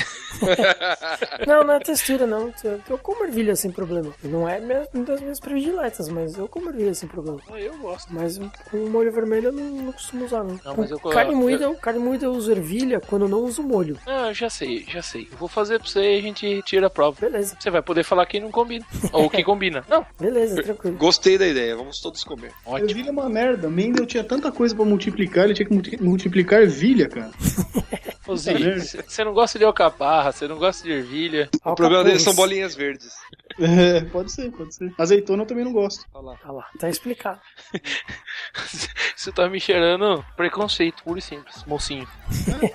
não, não é textura, não. Eu como ervilha sem problema. Não é uma das minhas prediletas, mas eu como ervilha sem problema. Ah, eu gosto. Mas com molho vermelho eu não, não costumo usar, não. não mas eu carne moída, eu... carne moída eu uso ervilha quando eu não uso molho. Ah, já sei, já sei. Eu vou fazer pra você e a gente tira a prova. Beleza. Você vai poder falar quem não combina. Ou quem combina. Não. Beleza, tranquilo. Gostei da ideia, vamos todos comer. Ótimo. Ervilha é uma merda. Mendel tinha tanta coisa pra multiplicar, ele tinha que multiplicar ervilha, cara. você não gosta de alcaparra, você não gosta de ervilha. O problema deles são bolinhas verdes. É, pode ser, pode ser. Azeitona eu também não gosto. Olha lá. Olha lá, tá explicado. Você tá me cheirando preconceito, puro e simples, mocinho.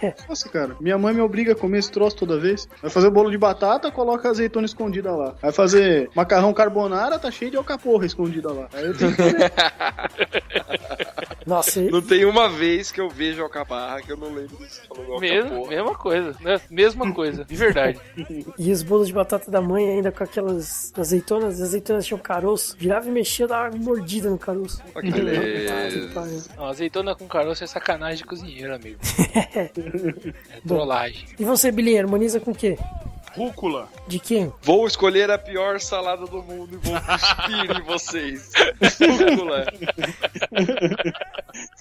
É, nossa, cara, minha mãe me obriga a comer esse troço toda vez. Vai fazer bolo de batata, coloca azeitona escondida lá. Vai fazer macarrão carbonara, tá cheio de alcaporra escondida lá. Aí eu tenho que Nossa, Não tem uma vez que eu vejo alcaparra que eu não lembro disso. Mesmo, mesma coisa, né? Mesma coisa, de verdade. e os bolos de batata da mãe ainda com aquelas azeitonas, as azeitonas tinham caroço. Virava e mexia, dava uma mordida no caroço. Que beleza. Não, azeitona com caroço é sacanagem de cozinheiro, amigo. é trollagem. E você, Bilinha, harmoniza com o quê? Rúcula. De quem? Vou escolher a pior salada do mundo e vou cuspir em vocês. Rúcula.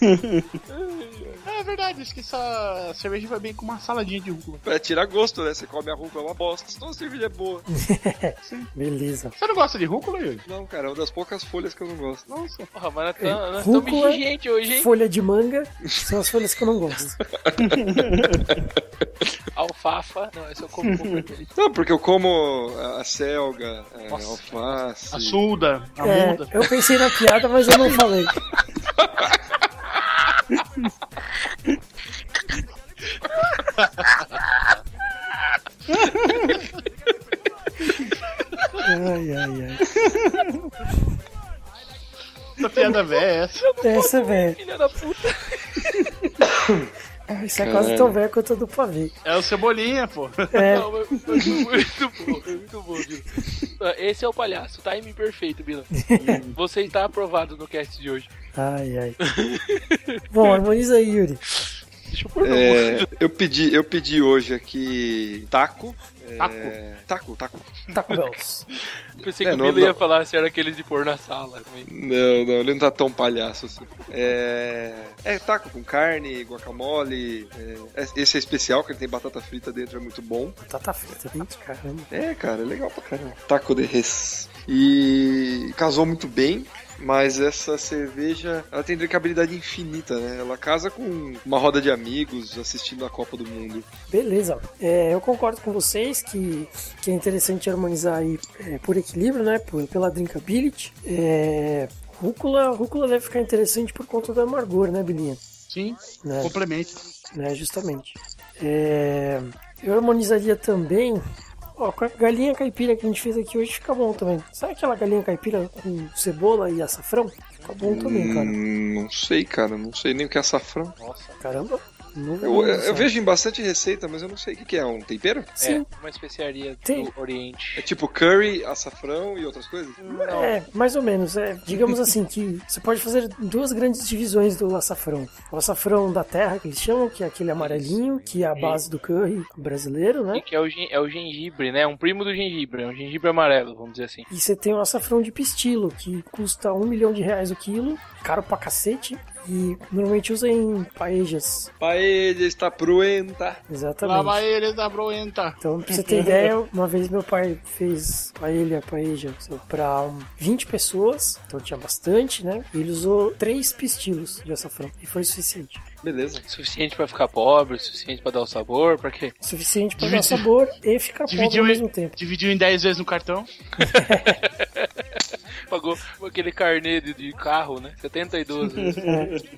É verdade, acho que essa cerveja vai bem com uma saladinha de rúcula. É, tira gosto, né? Você come a rúcula, é uma bosta. Então a cerveja é boa. Beleza. Você não gosta de rúcula, Yuri? Não, cara, é uma das poucas folhas que eu não gosto. Nossa. Porra, mas nós estamos é, exigentes hoje, hein? Folha de manga são as folhas que eu não gosto. Alfafa, não, esse eu como com Não, porque eu como a selga, a é, alface. A suda, a é, muda. Eu pensei na piada, mas eu não falei. ai, ai, ai. Essa piada velha é essa. Essa é velha. Filha da puta. Isso é quase tão velho quanto do pavê. É o Cebolinha, pô. É. Não, muito bom, muito bom, Bila. Esse é o palhaço, timing perfeito, Bila. Você está aprovado no cast de hoje. Ai, ai. bom, harmoniza aí, Yuri. Deixa eu pôr é, eu pedi, eu pedi hoje aqui taco. Taco? É, taco, taco. Taco Bells. Pensei é, que o Bilo ia falar se era aquele de pôr na sala. Também. Não, não, ele não tá tão palhaço assim. É, é taco com carne, guacamole. É, esse é especial, que ele tem batata frita dentro, é muito bom. Batata frita dentro, caramba. É, cara, é legal pra caramba. Taco de res. E casou muito bem mas essa cerveja ela tem drinkabilidade infinita, né? Ela casa com uma roda de amigos assistindo a Copa do Mundo. Beleza, é, eu concordo com vocês que, que é interessante harmonizar aí é, por equilíbrio, né? Por, pela drinkability. É, rúcula, rúcula deve ficar interessante por conta do amargor, né, Bilinha? Sim, né? complemento. Né, justamente. É, eu harmonizaria também Ó, com a galinha caipira que a gente fez aqui hoje fica bom também. Sabe aquela galinha caipira com cebola e açafrão? Fica bom também, cara. Hum, não sei, cara. Não sei nem o que é açafrão. Nossa, caramba. Eu, eu, vejo em bastante receita, mas eu não sei o que, que é. Um tempero? Sim. É, uma especiaria Tem. do Oriente. É tipo curry, açafrão e outras coisas? Não. É, mais ou menos. É, digamos assim, que você pode fazer duas grandes divisões do açafrão. O açafrão da terra, que eles chamam, que é aquele amarelinho, que é a base do curry brasileiro, né? E que é o, é o gengibre, né? Um primo do gengibre. É um gengibre amarelo, vamos dizer assim. E você tem o açafrão de pistilo, que custa um milhão de reais o quilo. Caro pra cacete. E normalmente usa em paejas. Paeja está pruenta. Exatamente. La paella está pruenta. Então, pra você ter ideia, uma vez meu pai fez paella, paeja, pra 20 pessoas. Então tinha bastante, né? E ele usou três pistilos de açafrão. E foi suficiente. Beleza. Suficiente para ficar pobre, suficiente para dar o sabor, para quê? Suficiente para dar sabor e ficar pobre ao mesmo tempo. Dividiu em 10 vezes no cartão. Pagou aquele carnê de, de, carro, né? 72 vezes.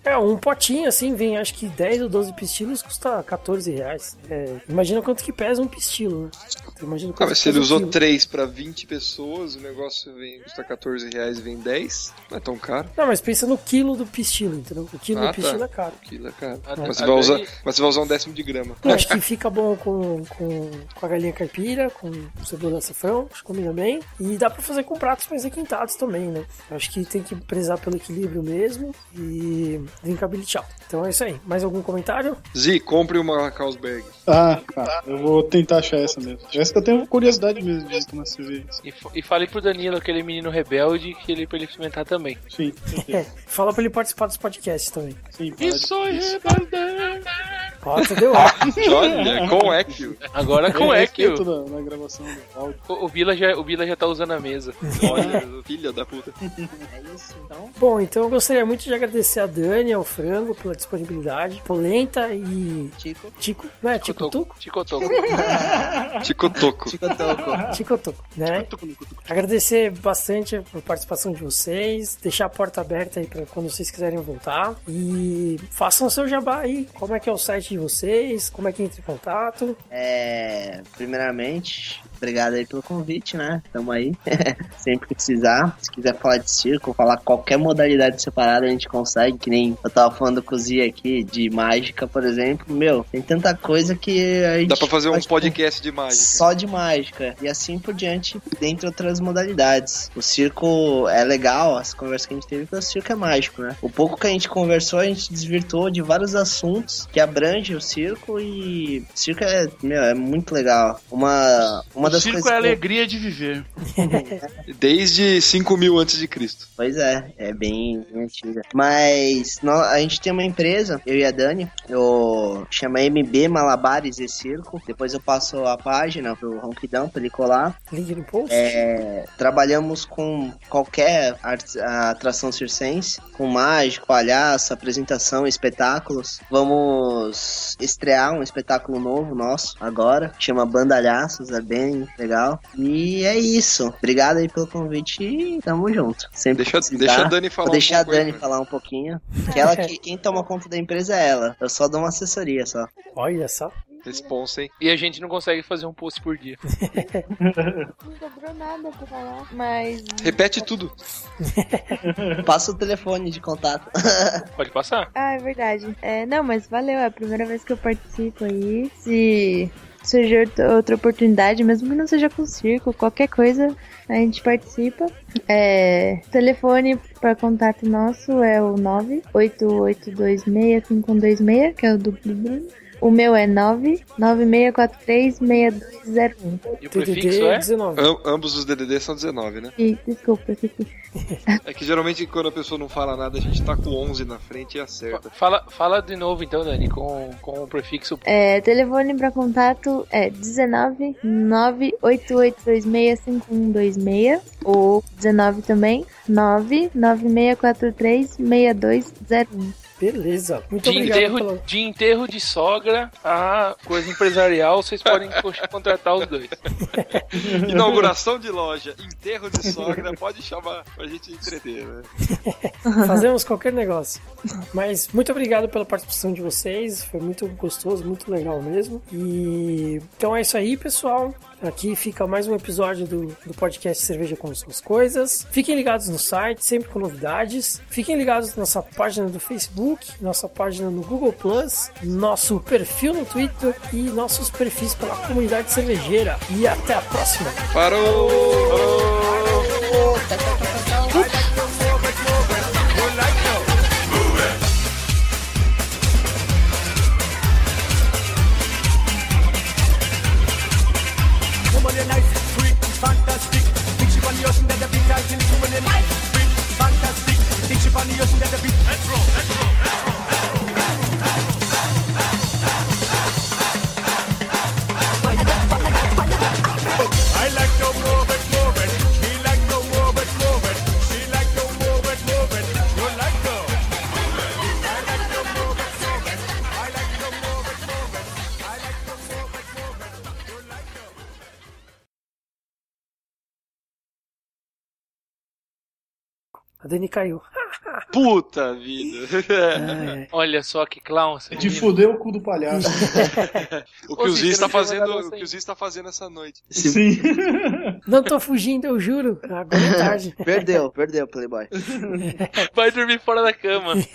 É. é, um potinho assim vem, acho que 10 ou 12 pistilos custa 14 reais. É, imagina quanto que pesa um pistilo, né? Então, imagina quanto ah, se ele usou 3 para 20 pessoas, o negócio vem, custa 14 reais e vem 10, não é tão caro. Não, mas pensa no quilo do pistilo, entendeu? O quilo ah, do pistilo tá. é caro. O quilo é caro. Ah, mas, você vai usar, mas você vai usar um décimo de grama. Eu acho que fica bom com, com, com a galinha caipira, com cebola e açafrão, acho que combina bem. E dá pra fazer com pratos mais requintados também, né? Acho que tem que prezar pelo equilíbrio mesmo e drinkability alto. Então é isso aí. Mais algum comentário? Zi, compre uma Carlsberg. Ah, tá. Eu vou tentar achar essa mesmo. Essa que eu tenho curiosidade mesmo de tomar cerveja. E, e fale pro Danilo, aquele menino rebelde, que ele pra ele experimentar também. Sim. É, fala pra ele participar dos podcasts também. Sim, Isso é rebelde. Ó, entendeu? Olha, com Equio. Agora com É, Equio. respeito na, na gravação do áudio. O, o Vila já, o Vila já tá usando a mesa. Olha, filha da puta. É isso, então. Bom, então eu gostaria muito de agradecer a Dani, ao Frango, pela disponibilidade. Polenta e. Tico. Tico, não é? Tico Tuco? Ticotoco. Ticotoco. Tico Toco. Tico Tuco, né? Agradecer bastante a participação de vocês, deixar a porta aberta aí pra quando vocês quiserem voltar. E façam o seu jabá aí. Como é que é o site de vocês? Como é que entra em contato? É, primeiramente, obrigado aí pelo convite, né? Tamo aí. Sempre que precisar. Se quiser falar de circo, falar qualquer modalidade separada, a gente consegue. Que nem eu tava falando com o Zia aqui, de mágica, por exemplo. Meu, tem tanta coisa que a gente. Dá pra fazer um podcast de mágica. Só de mágica. E assim por diante, dentre outras modalidades. O circo é legal, as conversas que a gente teve, porque o circo é mágico, né? O pouco que a gente conversou, a gente desvirtuou de vários assuntos que abrangem o circo e o circo é, meu, é muito legal. Uma, uma O das circo coisas é a alegria de viver. Desde 5 mil antes de Cristo. Pois é, é bem, bem antiga. Mas nó- a gente tem uma empresa, eu e a Dani, eu chama MB Malabares e Circo. Depois eu passo a página pro Ronquidão pra ele colar. Link no post? É, trabalhamos com qualquer art- atração circense, com mágico, palhaço, apresentação, espetáculos. Vamos estrear um espetáculo novo nosso agora, chama Bandalhaços, é bem legal. E é isso. Obrigado aí pelo convite e tamo junto. Sempre Deixa, deixa a Dani falar Vou deixar um a pouco aí, Dani né? falar um pouquinho. Que ela que quem toma conta da empresa é ela. Eu só dou uma assessoria só. Olha só. Responsa, hein? E a gente não consegue fazer um post por dia. Não sobrou nada pra falar. Mas. Repete tudo. Passa o telefone de contato. Pode passar. Ah, é verdade. É, não, mas valeu. É a primeira vez que eu participo aí. Se surgir outra- oportunidade, mesmo que não seja com circo, qualquer coisa, a gente participa. É, telefone para contato nosso é o 988265126, que é o do Bruno. O meu é 996436201. E o prefixo é? 19. Am- ambos os DDD são 19, né? E, desculpa, aqui. É que geralmente quando a pessoa não fala nada, a gente tá com 11 na frente e acerta. Fala, fala de novo então, Dani, com, com o prefixo. É, telefone para contato é 19 988265126 ou 19 também 996436201. Beleza. Muito De obrigado enterro, pela... de enterro de sogra a coisa empresarial, vocês podem co- contratar os dois. Inauguração de loja, enterro de sogra, pode chamar pra gente entreter, né? Fazemos qualquer negócio. Mas muito obrigado pela participação de vocês. Foi muito gostoso, muito legal mesmo. E então é isso aí, pessoal. Aqui fica mais um episódio do, do podcast Cerveja Como São as Coisas. Fiquem ligados no site, sempre com novidades. Fiquem ligados na nossa página do Facebook, nossa página no Google Plus, nosso perfil no Twitter e nossos perfis pela comunidade cervejeira. E até a próxima! Parou! Woman, A Dani caiu. Puta vida! É, Olha só que clown. De fuder o cu do palhaço. O que Ô, o Zi, Ziz tá tinha fazendo, o essa que o. Ziz tá fazendo essa noite. Sim. não tô fugindo, eu juro. Agora é tarde. Perdeu, perdeu, Playboy. Vai dormir fora da cama.